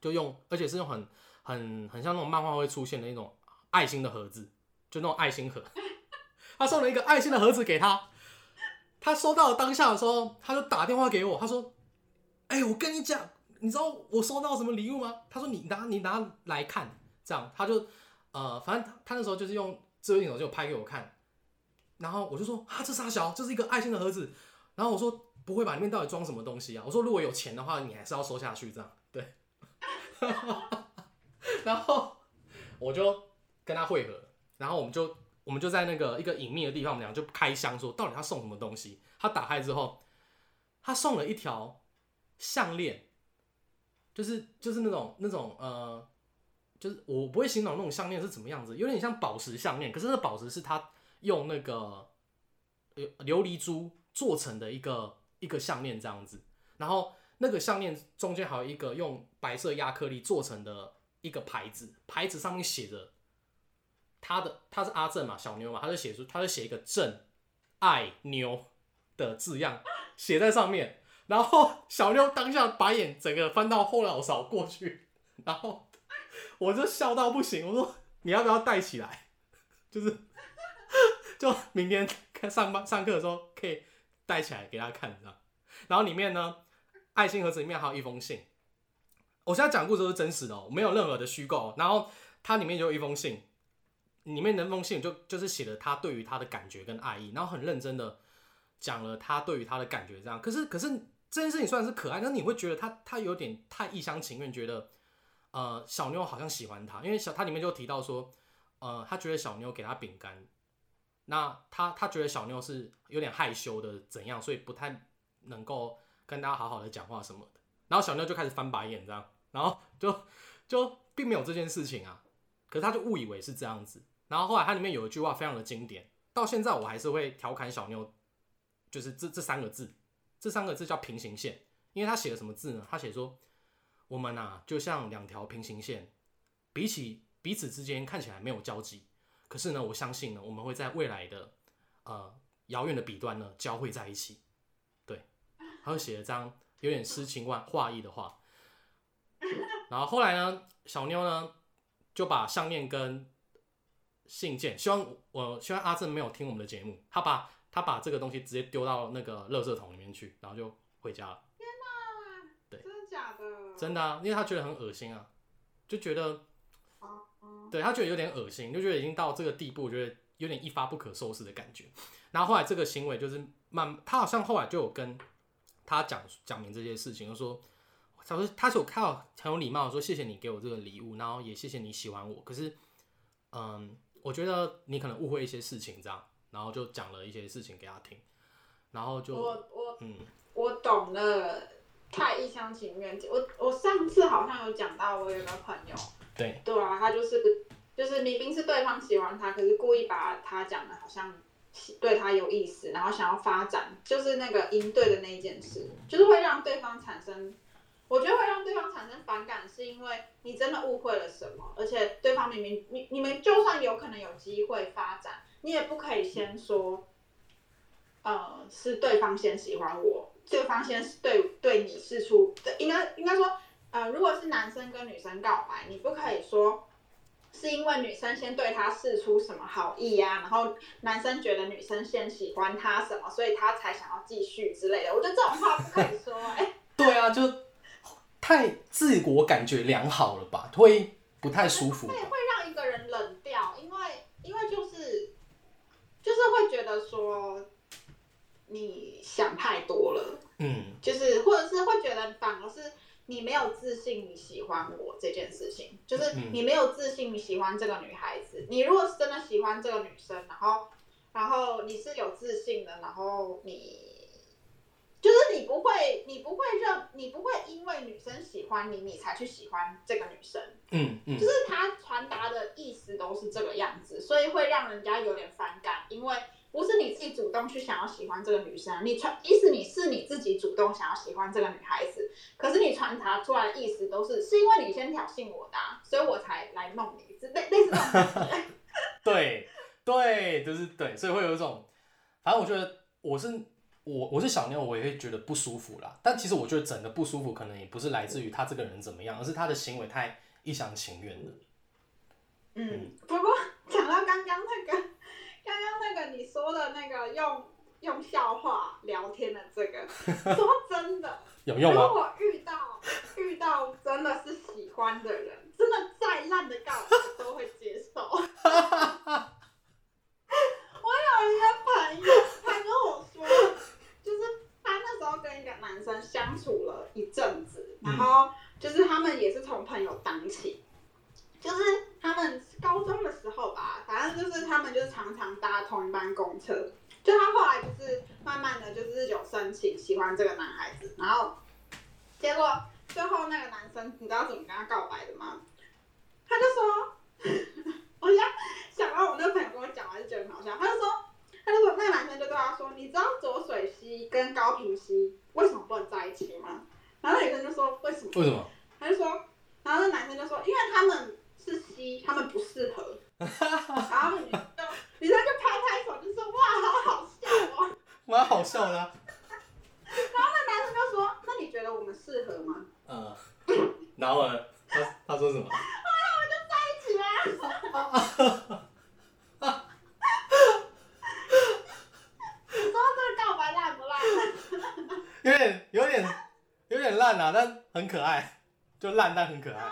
就用而且是用很很很像那种漫画会出现的那种爱心的盒子，就那种爱心盒，[LAUGHS] 他送了一个爱心的盒子给他，他收到当下的时候，他就打电话给我，他说：“哎，我跟你讲，你知道我收到什么礼物吗？”他说：“你拿你拿来看。”这样他就呃反正他那时候就是用。智慧镜头就拍给我看，然后我就说啊，这傻小，这是一个爱心的盒子。然后我说不会吧，里面到底装什么东西啊？我说如果有钱的话，你还是要收下去这样。对，[LAUGHS] 然后我就跟他汇合，然后我们就我们就在那个一个隐秘的地方，我们俩就开箱说到底他送什么东西。他打开之后，他送了一条项链，就是就是那种那种呃。就是我不会形容那种项链是怎么样子，有点像宝石项链，可是那宝石是他用那个琉璃珠做成的一个一个项链这样子，然后那个项链中间还有一个用白色亚克力做成的一个牌子，牌子上面写着他的他是阿正嘛小妞嘛，他就写出他就写一个正爱妞的字样写在上面，然后小妞当下把眼整个翻到后脑勺过去，然后我就笑到不行，我说你要不要戴起来？就是就明天看上班上课的时候可以戴起来给他看，这样。然后里面呢，爱心盒子里面还有一封信。我现在讲故事都是真实的哦，没有任何的虚构。然后它里面就有一封信，里面那封信就就是写了他对于他的感觉跟爱意，然后很认真的讲了他对于他的感觉这样。可是可是这件事情虽然是可爱，但你会觉得他他有点太一厢情愿，觉得呃小妞好像喜欢他，因为小他里面就提到说，呃他觉得小妞给他饼干，那他他觉得小妞是有点害羞的怎样，所以不太能够跟大家好好的讲话什么的。然后小妞就开始翻白眼这样，然后就就并没有这件事情啊，可是他就误以为是这样子。然后后来它里面有一句话非常的经典，到现在我还是会调侃小妞，就是这这三个字，这三个字叫平行线，因为他写了什么字呢？他写说我们啊就像两条平行线，比起彼此之间看起来没有交集，可是呢我相信呢我们会在未来的呃遥远的彼端呢交汇在一起。对，他就写了张。有点诗情万画意的话，然后后来呢，小妞呢就把项链跟信件，希望我希望阿正没有听我们的节目，他把他把这个东西直接丢到那个垃圾桶里面去，然后就回家了。真的啊，因为他觉得很恶心啊，就觉得，对他觉得有点恶心，就觉得已经到这个地步，觉得有点一发不可收拾的感觉。然后后来这个行为就是慢，他好像后来就有跟。他讲讲明这些事情，就说他说他是有看到很有礼貌，说谢谢你给我这个礼物，然后也谢谢你喜欢我。可是，嗯，我觉得你可能误会一些事情，这样，然后就讲了一些事情给他听，然后就我我嗯，我懂了，太一厢情愿。我我上次好像有讲到，我有个朋友，对对啊，他就是就是明明是对方喜欢他，可是故意把他讲的好像。对他有意思，然后想要发展，就是那个应对的那一件事，就是会让对方产生，我觉得会让对方产生反感，是因为你真的误会了什么，而且对方明明你你们就算有可能有机会发展，你也不可以先说，呃，是对方先喜欢我，对方先对对你示出，应该应该说，呃，如果是男生跟女生告白，你不可以说。是因为女生先对他示出什么好意呀，然后男生觉得女生先喜欢他什么，所以他才想要继续之类的。我觉得这种话不可以说哎。对啊，就太自我感觉良好了吧，会不太舒服。会会让一个人冷掉，因为因为就是就是会觉得说你想太多了，嗯，就是或者是会觉得反而是。你没有自信，你喜欢我这件事情，就是你没有自信，你喜欢这个女孩子。你如果是真的喜欢这个女生，然后，然后你是有自信的，然后你，就是你不会，你不会认，你不会因为女生喜欢你，你才去喜欢这个女生。嗯嗯，就是他传达的意思都是这个样子，所以会让人家有点反感，因为。不是你自己主动去想要喜欢这个女生，你传意思你是你自己主动想要喜欢这个女孩子，可是你传达出来的意思都是是因为你先挑衅我的，所以我才来弄你，类类似这种。[LAUGHS] 对对，就是对，所以会有一种，反正我觉得我是我我是小妞，我也会觉得不舒服啦。但其实我觉得整个不舒服可能也不是来自于他这个人怎么样，而是他的行为太一厢情愿了。嗯，不过讲到刚刚那个。刚刚那个你说的那个用用笑话聊天的这个，[LAUGHS] 说真的，有用吗？如果遇到遇到真的是喜欢的人，真的再烂的告白都会接受。[LAUGHS] [LAUGHS] 我有一个朋友，他跟我说，就是他那时候跟一个男生相处了一阵子，然后就是他们也是从朋友当起。就是他们高中的时候吧，反正就是他们就是常常搭同一班公车。就他后来就是慢慢的就是有申请喜欢这个男孩子，然后结果最后那个男生你知道怎么跟他告白的吗？他就说，我现在想到我那个朋友跟我讲，还是觉得很好笑。他就说，他就说那个男生就对他说，你知道左水溪跟高平溪为什么不能在一起吗？然后那女生就说为什么？为什么？他就说，然后那男生就说，因为他们。是 C，他们不适合。然后女生就女生就拍拍手，就说哇，好好笑哦，蛮好笑的。然后那男生就说，那你觉得我们适合吗？[LAUGHS] 呃，然后呢，他他说什么？一起啊！[LAUGHS] 你说这个告白烂不烂？有点有点有点烂啊，但很可爱，就烂但很可爱。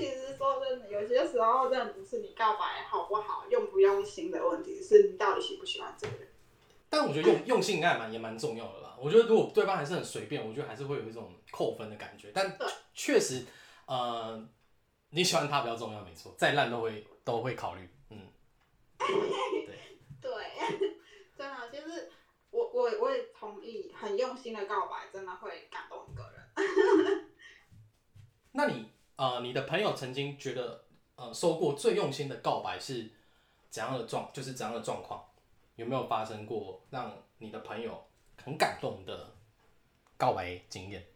其实说真的，有些时候真的不是你告白好不好、用不用心的问题，是你到底喜不喜欢这个人。但我觉得用用心应该蛮也蛮重要的啦。我觉得如果对方还是很随便，我觉得还是会有一种扣分的感觉。但对确实，呃，你喜欢他比较重要，没错，再烂都会都会考虑。嗯，对，[LAUGHS] [LAUGHS] 真的，就是我我我也同意，很用心的告白真的会感动一个人。[LAUGHS] 那你呃，你的朋友曾经觉得呃收过最用心的告白是怎样的状，就是怎样的状况？有没有发生过让你的朋友很感动的告白经验？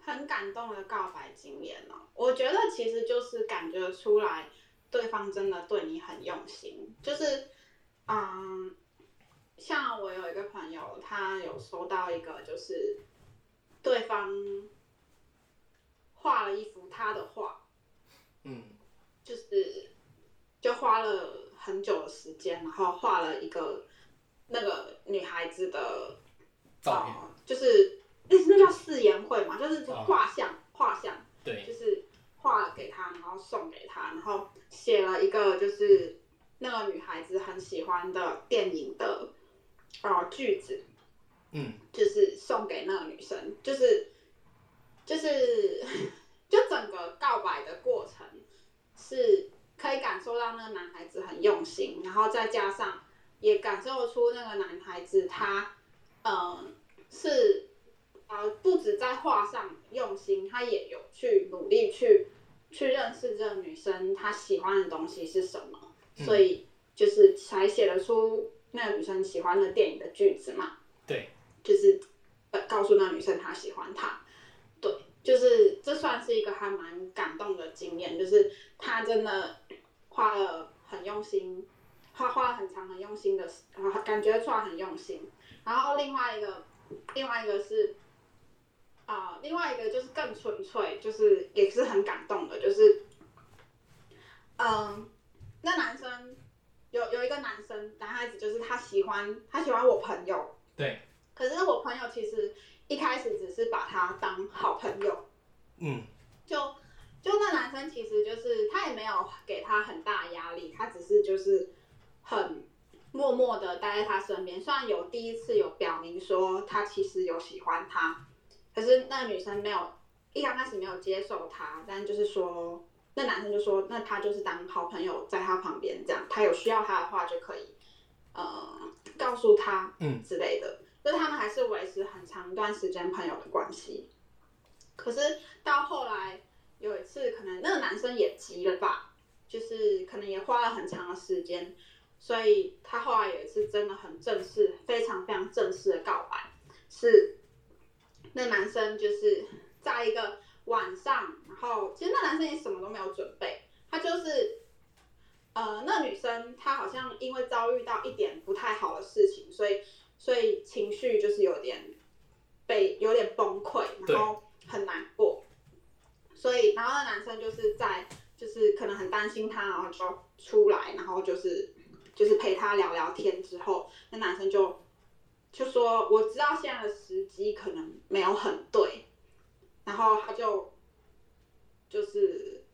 很感动的告白经验哦，我觉得其实就是感觉出来对方真的对你很用心，就是嗯，像我有一个朋友，他有收到一个就是对方画了一幅他的画，嗯，就是就花了很久的时间，然后画了一个那个女孩子的照片，呃就是那那叫誓言会嘛，就是啊画像画像。对，就是画了给他，然后送给他，然后写了一个就是那个女孩子很喜欢的电影的呃句子，嗯，就是送给那个女生，就是就是就整个告白的过程是可以感受到那个男孩子很用心，然后再加上也感受出那个男孩子他嗯、呃是呃不止在画上用心，他也有去努力去去认识这个女生她喜欢的东西是什么，嗯所以就是才写得出那个女生喜欢的电影的句子嘛。对，就是呃告诉那女生她喜欢他，对，就是这算是一个还蛮感动的经验，就是他真的花了很用心，花花了很长很用心的，呃感觉出来很用心。然后另外一个，另外一个是。啊、另外一个就是更纯粹，就是也是很感动的，就是，嗯，那男生有有一个男生男孩子，就是他喜欢他喜欢我朋友，对，可是我朋友其实一开始只是把他当好朋友，嗯，就就那男生其实就是他也没有给他很大压力，他只是就是很默默的待在他身边。虽然有第一次有表明说他其实有喜欢他，可是那个女生没有一刚开始没有接受他，但就是说那男生就说那他就是当好朋友在他旁边这样，他有需要他的话就可以呃告诉他嗯之类的。就他们还是维持很长一段时间朋友的关系。可是到后来有一次，可能那个男生也急了吧，就是可能也花了很长的时间，所以他后来有一次真的很正式，非常非常正式的告白，是那男生就是在一个晚上，然后其实那男生也什么都没有准备，他就是。呃，那女生她好像因为遭遇到一点不太好的事情，所以所以情绪就是有点被有点崩溃，然后很难过，所以然后那男生就是在就是可能很担心他，然后就出来，然后就是就是陪他聊聊天之后，那男生就就说我知道现在的时机可能没有很对，然后他就就是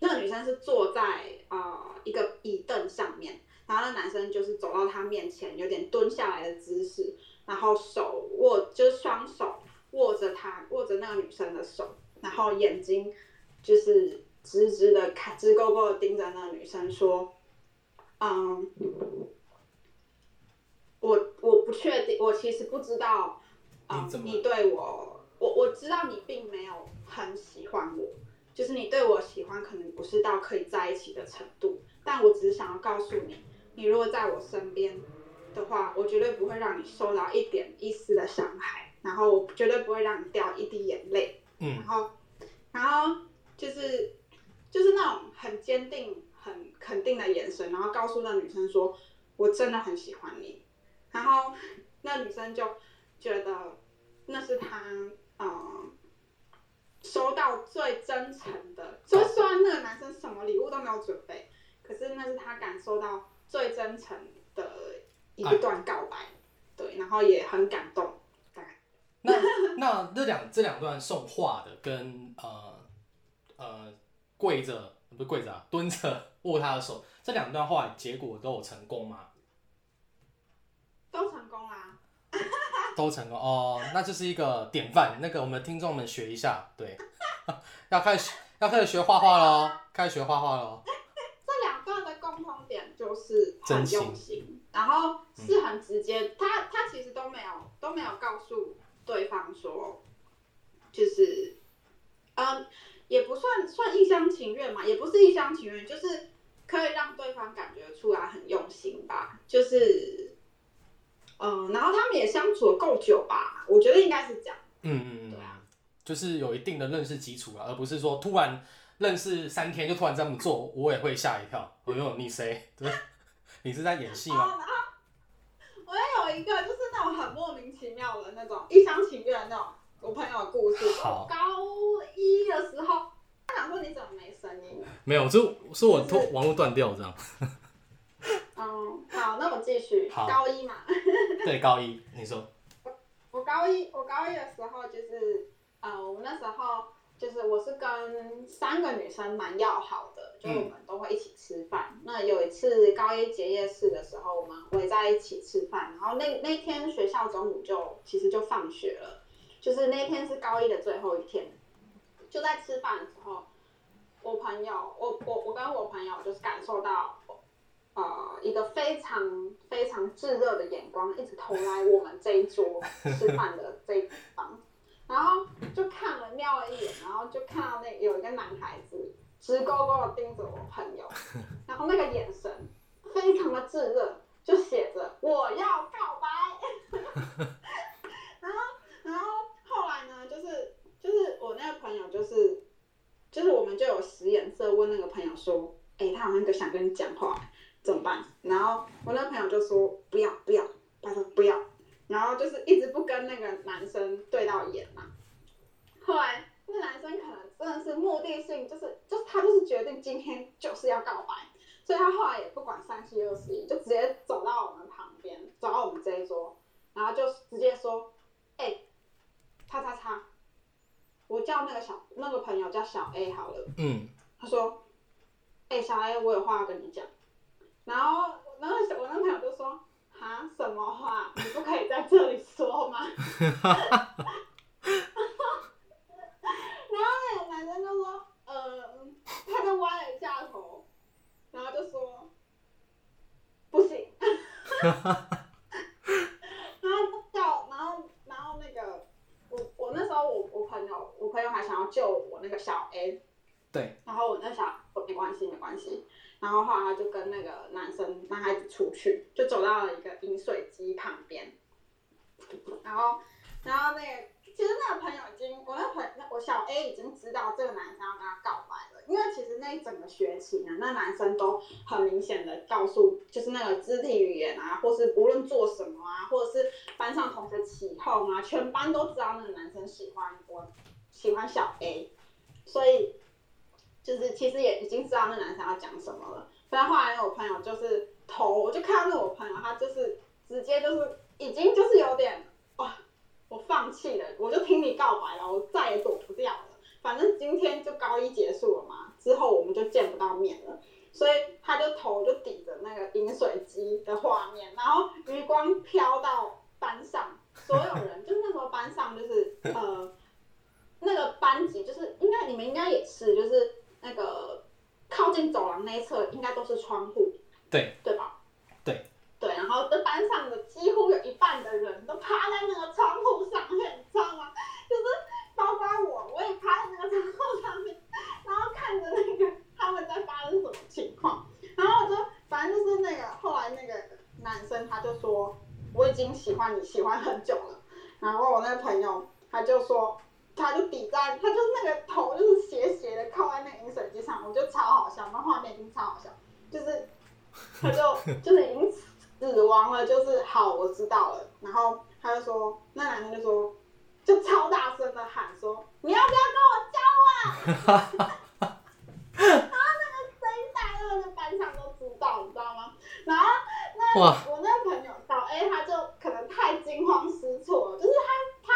那个女生是坐在呃一个椅凳上面，然后那男生就是走到她面前，有点蹲下来的姿势，然后手握就是双手握着她握着那个女生的手，然后眼睛就是直直的看直勾勾的盯着那个女生说，嗯，我我不确定，我其实不知道，嗯你怎，么你对我，我我知道你并没有很喜欢我，就是你对我喜欢可能不是到可以在一起的程度，但我只是想要告诉你，你如果在我身边的话，我绝对不会让你受到一点一丝的伤害，然后我绝对不会让你掉一滴眼泪，嗯然后，然后就是就是那种很坚定、很肯定的眼神，然后告诉那女生说：“我真的很喜欢你。”然后那女生就觉得那是她嗯收到最真诚的，就虽然那个男生什么礼物都没有准备，可是那是他感受到最真诚的一段告白，对，然后也很感动。那 [LAUGHS] 那这两这两段送画的跟呃呃跪着不是跪着、啊，蹲着握他的手，这两段话结果都有成功吗？都成功啊。[LAUGHS] 都成功哦，那就是一个典范。那个我们的听众们学一下，对，[LAUGHS] 要开始要开始学画画喽，开始学画画喽。是很用心，然后是很直接。他他其实都没有都没有告诉对方说，就是，嗯，也不算算一厢情愿嘛，也不是一厢情愿，就是可以让对方感觉出来很用心吧。就是，嗯，然后他们也相处了够久吧，我觉得应该是这样。嗯嗯嗯，对啊就是有一定的认识基础啊，而不是说突然认识三天就突然这么做，我也会吓一跳。哎呦，你谁？对，[LAUGHS] 你是在演戏吗？哦，然后我也有一个就是那种很莫名其妙的那种一厢情愿的那种我朋友的故事。好我高一的时候，他想说你怎么没声音？没有，是是我通网络断掉这样。嗯，好，那我继续。好高一嘛，对，高一，你说，我高一我高一的时候就是呃，我们那时候就是我是跟三个女生蛮要好的，就我们都会一起吃饭。那有一次高一结业式的时候，我们围在一起吃饭，然后那那天学校中午就其实就放学了，就是那天是高一的最后一天，就在吃饭的时候，我朋友我我我跟我朋友就是感受到。呃，一个非常非常炙热的眼光一直投来我们这一桌吃饭的这一方，然后就看了瞄了一眼，然后就看到那有一个男孩子直勾勾的盯着我朋友，[LAUGHS] 然后那个眼神非常的炙热，就写着我要告白。[LAUGHS] 然后，然后后来呢，就是就是我那个朋友就是就是我们就有使眼色问那个朋友说，哎、他好像想跟你讲话。怎么办？然后我那个朋友就说不要不要，他说不要，然后就是一直不跟那个男生对到眼嘛。后来那男生可能真的是目的性，就是就是他就是决定今天就是要告白，所以他后来也不管三七二十一，就直接走到我们旁边，走到我们这一桌，然后就直接说，哎、叉叉叉，我叫那个小那个朋友叫小 A 好了。嗯，他说：“哎、小 A，我有话要跟你讲。”然后，然后我那朋友就说：“哈，什么话？你不可以在这里说吗？” [LAUGHS] 然后那个男生就说：“呃，他就歪了一下头，然后就说：‘不行。[LAUGHS] ’然后叫，然后，然后那个我我那时候我我朋友我朋友还想要救我那个小 A，对，然后我那小我没关系没关系，然后后来他就跟那个男生男孩子出去，就走到了一个饮水机旁边，然后然后那个其实那个朋友已经我那朋友我小 A 已经知道这个男生要跟他告白了，因为其实那一整个学期呢，那男生都很明显的告诉，就是那个肢体语言啊，或是无论做什么啊，或者是班上同学起哄啊，全班都知道那个男生喜欢我，喜欢小 A，所以。就是其实也已经知道那男生要讲什么了，所以后来我朋友就是头，我就看到那我朋友他就是直接就是已经就是有点哇，我放弃了，我就听你告白了，我再也躲不掉了。反正今天就高一结束了嘛，之后我们就见不到面了，所以他就头就抵着那个饮水机的画面，然后余光飘到班上，所有人就是那时候班上就是呃那个班级就是应该你们应该也是就是。那个靠近走廊那一侧应该都是窗户，对对吧？对对，然后这班上的几乎有一半的人都趴在那个窗户上面，你知道吗？就是包括我，我也趴在那个窗户上面，然后看着那个他们在发生什么情况，然后我就反正就是那个后来那个男生他就说我已经喜欢你喜欢很久了，然后我那个朋友他就说。他就抵在，他就是那个头就是斜斜的靠在那个饮水机上，我觉得超好笑，那画面已经超好笑，就是 [LAUGHS] 他就就是已经死亡了，就是好我知道了，然后他就说，那男生就说，就超大声的喊说：“你要不要跟我交往？” [LAUGHS] 然后那个声音大到那个班上都知道，你知道吗？然后那我那个朋友小 A 他就可能太惊慌失措了，就是他他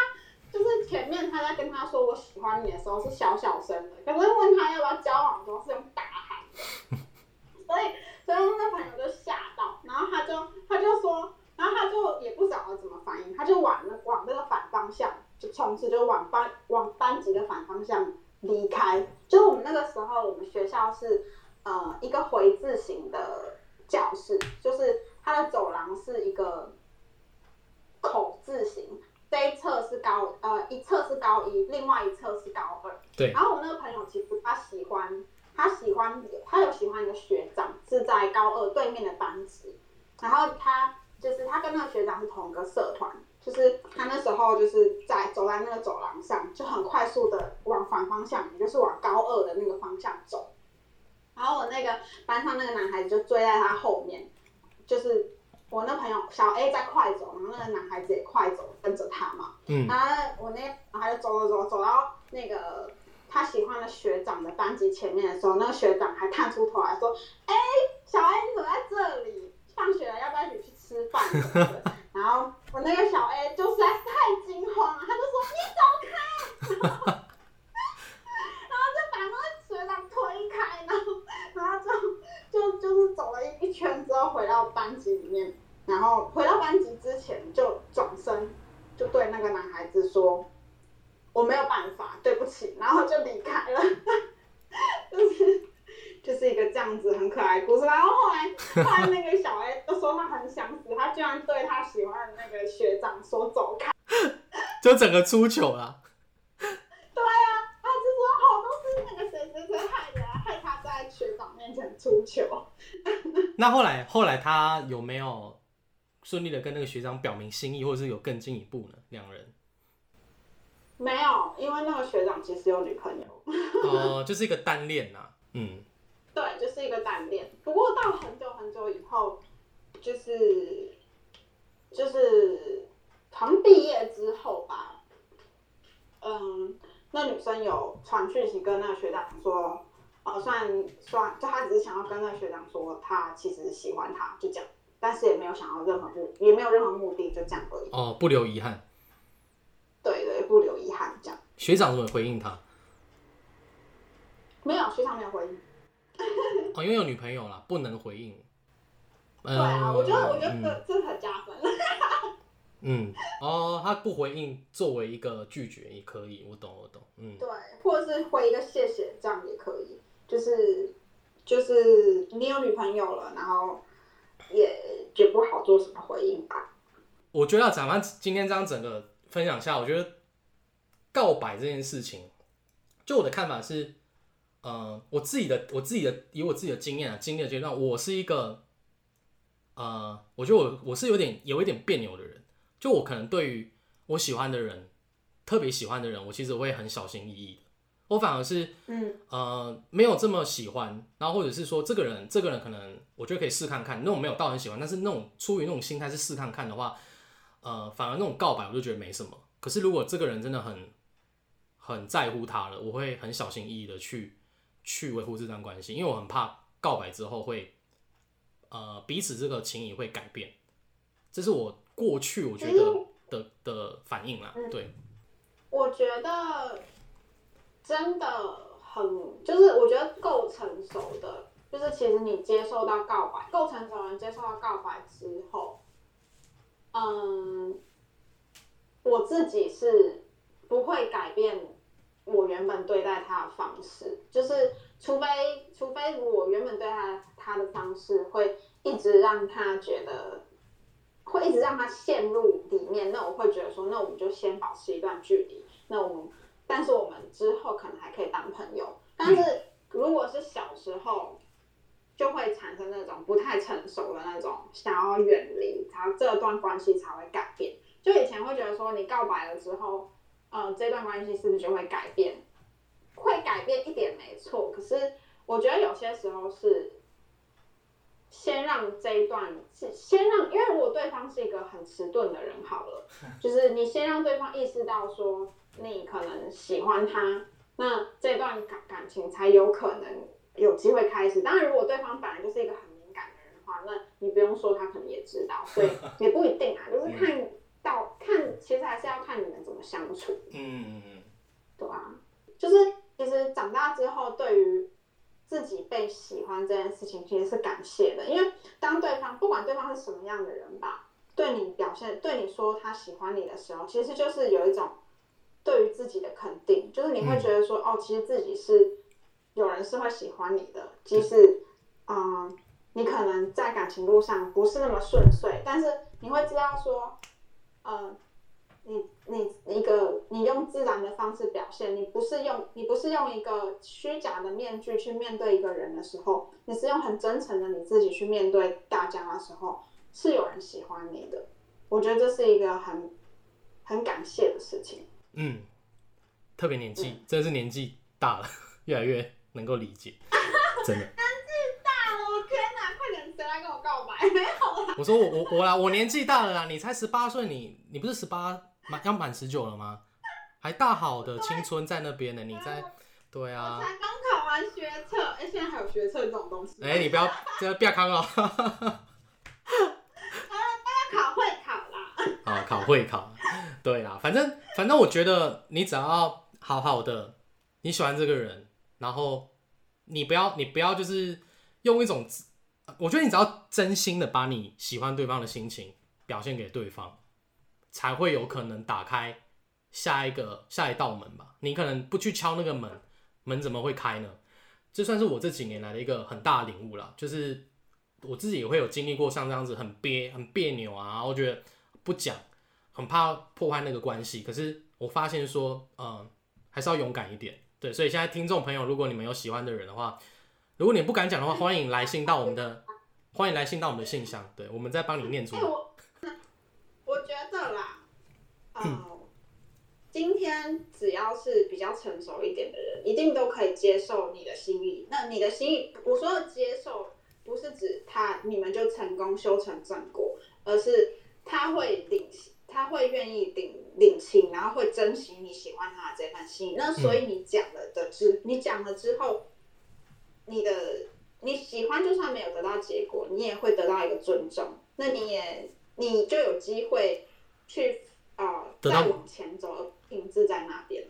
就是前面他在跟他说我喜欢你的时候是小小声的，可是问他要不要交往的时候是用大喊的，所以所以那个朋友就吓到，然后他就他就说，然后他就也不晓得怎么反应，他就往那往那个反方向就冲刺，就往班往班级的反方向离开。就我们那个时候，我们学校是呃一个回字形的教室，就是它的走廊是一个口字形，这一侧是高呃一侧是高一，另外一侧是高二。对然后我那个朋友其实他喜欢他喜欢他有喜欢一个学长，是在高二对面的班级，然后他就是他跟那个学长是同一个社团。就是他那时候就是在走在那个走廊上，就很快速的往反方向，也就是往高二的那个方向走。然后我那个班上那个男孩子就追在他后面，就是我那朋友小 A 在快走，然后那个男孩子也快走跟着他嘛。嗯然后我那然后他就走走走走到那个他喜欢的学长的班级前面的时候，那个学长还探出头来说：“哎，小 A 你怎么在这里？放学了要不要一起去吃饭什么的？”然后我那个小 A 就实在是太惊慌了，他就说：“你走开！”然后就把那个学长推开，然后然后就就就是走了一一圈之后回到班级里面，然后回到班级之前就转身就对那个男孩子说：“我没有办法，对不起。”然后就离开了，[LAUGHS] 就是就是一个这样子很可爱故事。然后后来后来那个小 A 就说他很想死，他居然对他喜欢的那个学长说走开。[LAUGHS] 就整个出糗了。[LAUGHS] 那后来后来他有没有顺利的跟那个学长表明心意，或者是有更进一步呢？两人没有，因为那个学长其实有女朋友。[LAUGHS] 哦、就是一个单恋呐。嗯，对，就是一个单恋。不过到很久很久以后，就是就是好像毕业之后吧，嗯，那女生有传讯息跟那个学长说，呃，虽然算就他只是想要跟那个学长说，他其实喜欢他，就这样，但是也没有想要任何目，也没有任何目的，就这样而已。哦，不留遗憾。对对，不留遗憾，这样。学长怎么回应他？没有，学长没有回应。[LAUGHS] 哦，因为有女朋友了，不能回应。对啊，我觉得我觉得嗯这这很加分。[LAUGHS] 嗯，哦，他不回应作为一个拒绝也可以，我懂我懂，嗯，对，或者是回一个谢谢，这样也可以。就是就是你有女朋友了，然后也也不好做什么回应吧。我觉得讲完今天这样整个分享下，我觉得告白这件事情，就我的看法是，呃，我自己的我自己的以我自己的经验啊，经历的阶段，我是一个，呃，我觉得我我是有点有一点别扭的人，就我可能对于我喜欢的人，特别喜欢的人，我其实会很小心翼翼的，我反而是嗯。呃，没有这么喜欢，然后或者是说这个人，这个人可能我觉得可以试看看，那种没有到很喜欢，但是那种出于那种心态是试看看的话，呃，反而那种告白我就觉得没什么。可是如果这个人真的很很在乎他了，我会很小心翼翼的去去维护这段关系，因为我很怕告白之后会呃彼此这个情谊会改变，这是我过去我觉得的的反应啦，对，我觉得真的很，就是我觉得够成熟的，就是其实你接受到告白，够成熟的人接受到告白之后，嗯，我自己是不会改变我原本对待他的方式，就是除非除非我原本对他他的方式会一直让他觉得。会一直让他陷入里面，那我会觉得说，那我们就先保持一段距离。那我们，但是我们之后可能还可以当朋友。但是如果是小时候，就会产生那种不太成熟的那种想要远离，才这段关系才会改变。就以前会觉得说，你告白了之后，呃，这段关系是不是就会改变？会改变一点没错，可是我觉得有些时候是先让这一段是先让，因为如果对方是一个很迟钝的人，好了，就是你先让对方意识到说你可能喜欢他，那这段感感情才有可能有机会开始。当然，如果对方本来就是一个很敏感的人的话，那你不用说，他可能也知道，所以也不一定啊，就是看到看，其实还是要看你们怎么相处。嗯嗯嗯，对啊，就是其实长大之后，对于自己被喜欢这件事情，其实是感谢的，因为当对方不管对方是什么样的人吧，对你表现对你说他喜欢你的时候，其实就是有一种对于自己的肯定，就是你会觉得说，哦，其实自己是有人是会喜欢你的，即使嗯，你可能在感情路上不是那么顺遂，但是你会知道说，嗯。你你一个你用自然的方式表现，你不是用你不是用一个虚假的面具去面对一个人的时候，你是用很真诚的你自己去面对大家的时候，是有人喜欢你的。我觉得这是一个很很感谢的事情。嗯，特别年纪，真的是年纪大了，[LAUGHS] 越来越能够理解，[LAUGHS] 真的。年纪大了，我天哪！快点，谁来跟我告白？没有啦。我说我我我啦，我年纪大了啦，你才十八岁，你你不是十八？满要满十九了吗？还大好的青春在那边呢，你在？对啊。才刚考完学测，哎，现在还有学测这种东西。哎，你不要，这个不要看哦。哈哈哈大家考会考啦。[LAUGHS] 啊，考会考。对啦，反正反正我觉得你只要好好的，你喜欢这个人，然后你不要你不要就是用一种，我觉得你只要真心的把你喜欢对方的心情表现给对方。才会有可能打开下一个下一道门吧。你可能不去敲那个门，门怎么会开呢？这算是我这几年来的一个很大的领悟了。就是我自己也会有经历过像这样子很憋、很别扭啊，我觉得不讲，很怕破坏那个关系。可是我发现说，嗯，还是要勇敢一点。对，所以现在听众朋友，如果你们有喜欢的人的话，如果你不敢讲的话，欢迎来信到我们的，欢迎来信到我们的信箱，对，我们再帮你念出来。我我觉得啦，呃，今天只要是比较成熟一点的人，一定都可以接受你的心意。那你的心意，我说的接受，不是指他你们就成功修成正果，而是他会领，他会愿意领领情，然后会珍惜你喜欢他的这份心意。那所以你讲了的之，你讲了之后，你的你喜欢就算没有得到结果，你也会得到一个尊重。那你也。你就有机会去啊，再往前走，而停滞在那边。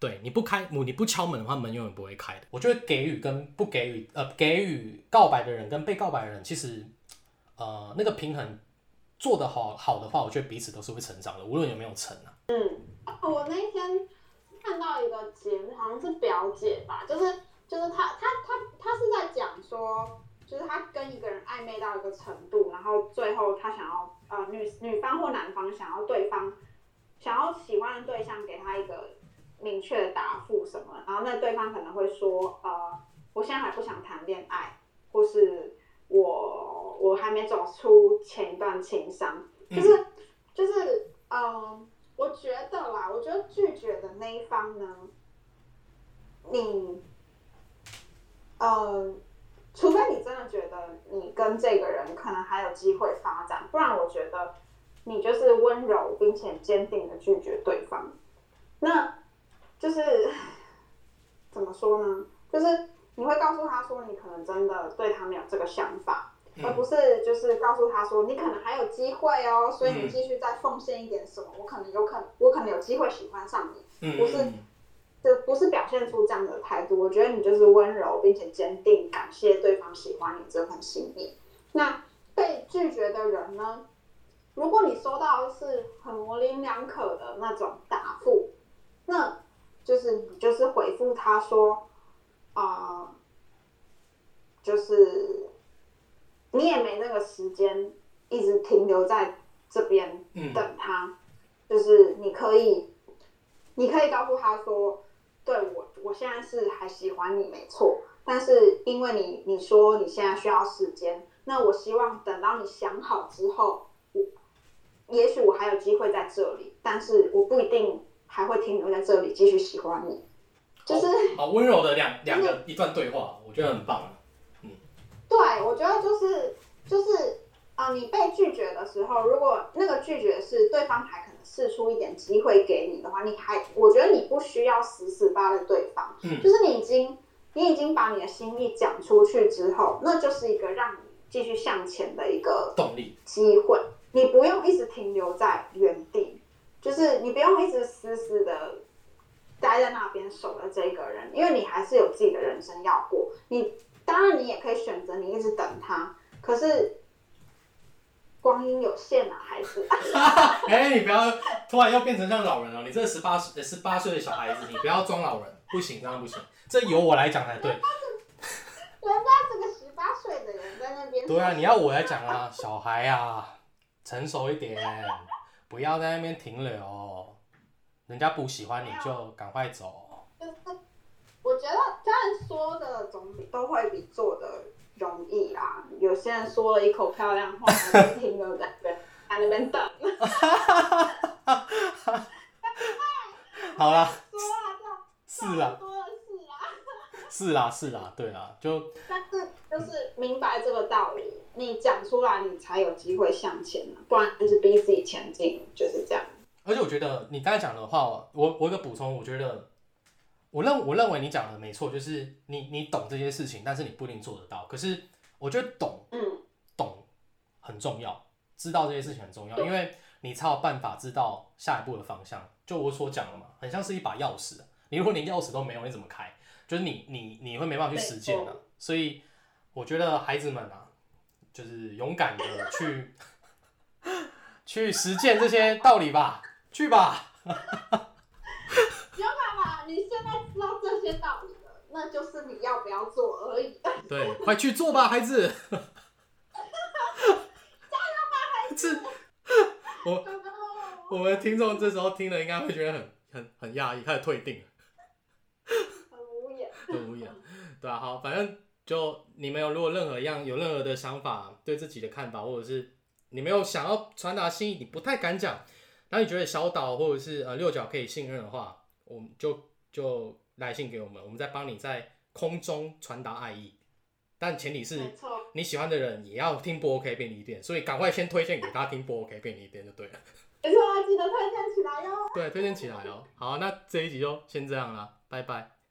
对，你不开门，你不敲门的话，门永远不会开的。我觉得给予跟不给予，呃，给予告白的人跟被告白的人，其实呃，那个平衡做得好好的话，我觉得彼此都是会成长的，无论有没有成啊。嗯，我那天看到一个节目，好像是表姐吧，就是就是她她她她是在讲说。就是她跟一个人暧昧到一个程度，然后最后她想要呃女女方或男方想要对方想要喜欢的对象给他一个明确的答复什么，然后那对方可能会说呃我现在还不想谈恋爱，或是我我还没走出前一段情伤，就是就是嗯我觉得啦，我觉得拒绝的那一方呢，你嗯。除非你真的觉得你跟这个人可能还有机会发展，不然我觉得你就是温柔并且坚定的拒绝对方。那就是怎么说呢？就是你会告诉他说，你可能真的对他没有这个想法，而不是就是告诉他说，你可能还有机会哦，所以你继续再奉献一点什么，我可能有可能，我可能有机会喜欢上你，不是。就不是表现出这样的态度，我觉得你就是温柔并且坚定，感谢对方喜欢你这份心意。那被拒绝的人呢？如果你收到是很模棱两可的那种答复，那就是你就是回复他说，啊，就是你也没那个时间一直停留在这边等他，就是你可以，你可以告诉他说。对我，我现在是还喜欢你，没错。但是因为你你说你现在需要时间，那我希望等到你想好之后，我也许我还有机会在这里，但是我不一定还会停留在这里继续喜欢你。就是好温柔的两两个一段对话，我觉得很棒。嗯，对，我觉得就是就是啊、呃你被拒绝的时候，如果那个拒绝是对方还可能试出一点机会给你的话，你还我觉得你不需要死死扒着对方，嗯就是你已经你已经把你的心意讲出去之后，那就是一个让你继续向前的一个动力，机会，你不用一直停留在原地，就是你不用一直死死的待在那边守着这个人，因为你还是有自己的人生要过。你当然你也可以选择你一直等他，可是光阴有限啊，孩子。[LAUGHS] 哎、你不要突然又变成像老人了。你这十八岁十八岁的小孩子，你不要装老人，不行，这样不行。这由我来讲才对。人家这个十八岁的人在那边，对啊，你要我来讲啊，小孩啊，成熟一点，不要在那边停留。人家不喜欢你就赶快走。就是我觉得当然说的总比都会比做的容易啦。有些人说了一口漂亮话，还是停留在那边在那边等。[LAUGHS] 好啦，是啦，是啦。是啦，是啦，对啦，就但是就是明白这个道理，你讲出来，你才有机会向前啊不然就是逼自己前进，就是这样。而且我觉得你刚才讲的话，我我有一个补充，我觉得我认我认为你讲的没错，就是你你懂这些事情，但是你不一定做得到。可是我觉得懂嗯，懂很重要，知道这些事情很重要，因为你才有办法知道下一步的方向。就我所讲的嘛，很像是一把钥匙，你如果连钥匙都没有，你怎么开？就是你你你会没办法去实践的、所以我觉得孩子们啊，就是勇敢的去去实践这些道理吧，去吧。[LAUGHS] 勇敢吧，你现在知道这些道理了，那就是你要不要做而已。[LAUGHS] 对，快去做吧，孩子！加油吧，孩子！[LAUGHS] 我我们听众这时候听了，应该会觉得很很很讶异，开始退订了，[LAUGHS] 很无言。很无言，对啊，好，反正就你们有如果任何一样有任何的想法，对自己的看法，或者是你没有想要传达心意，你不太敢讲，然后你觉得小岛或者是呃六角可以信任的话，我们就就来信给我们，我们再帮你在空中传达爱意，但前提是，你喜欢的人也要听不 OK 便利店，所以赶快先推荐给他听不 OK 便利店就对了。没错，记得推荐起来哟。对，推荐起来哦。好，那这一集就先这样啦，拜拜。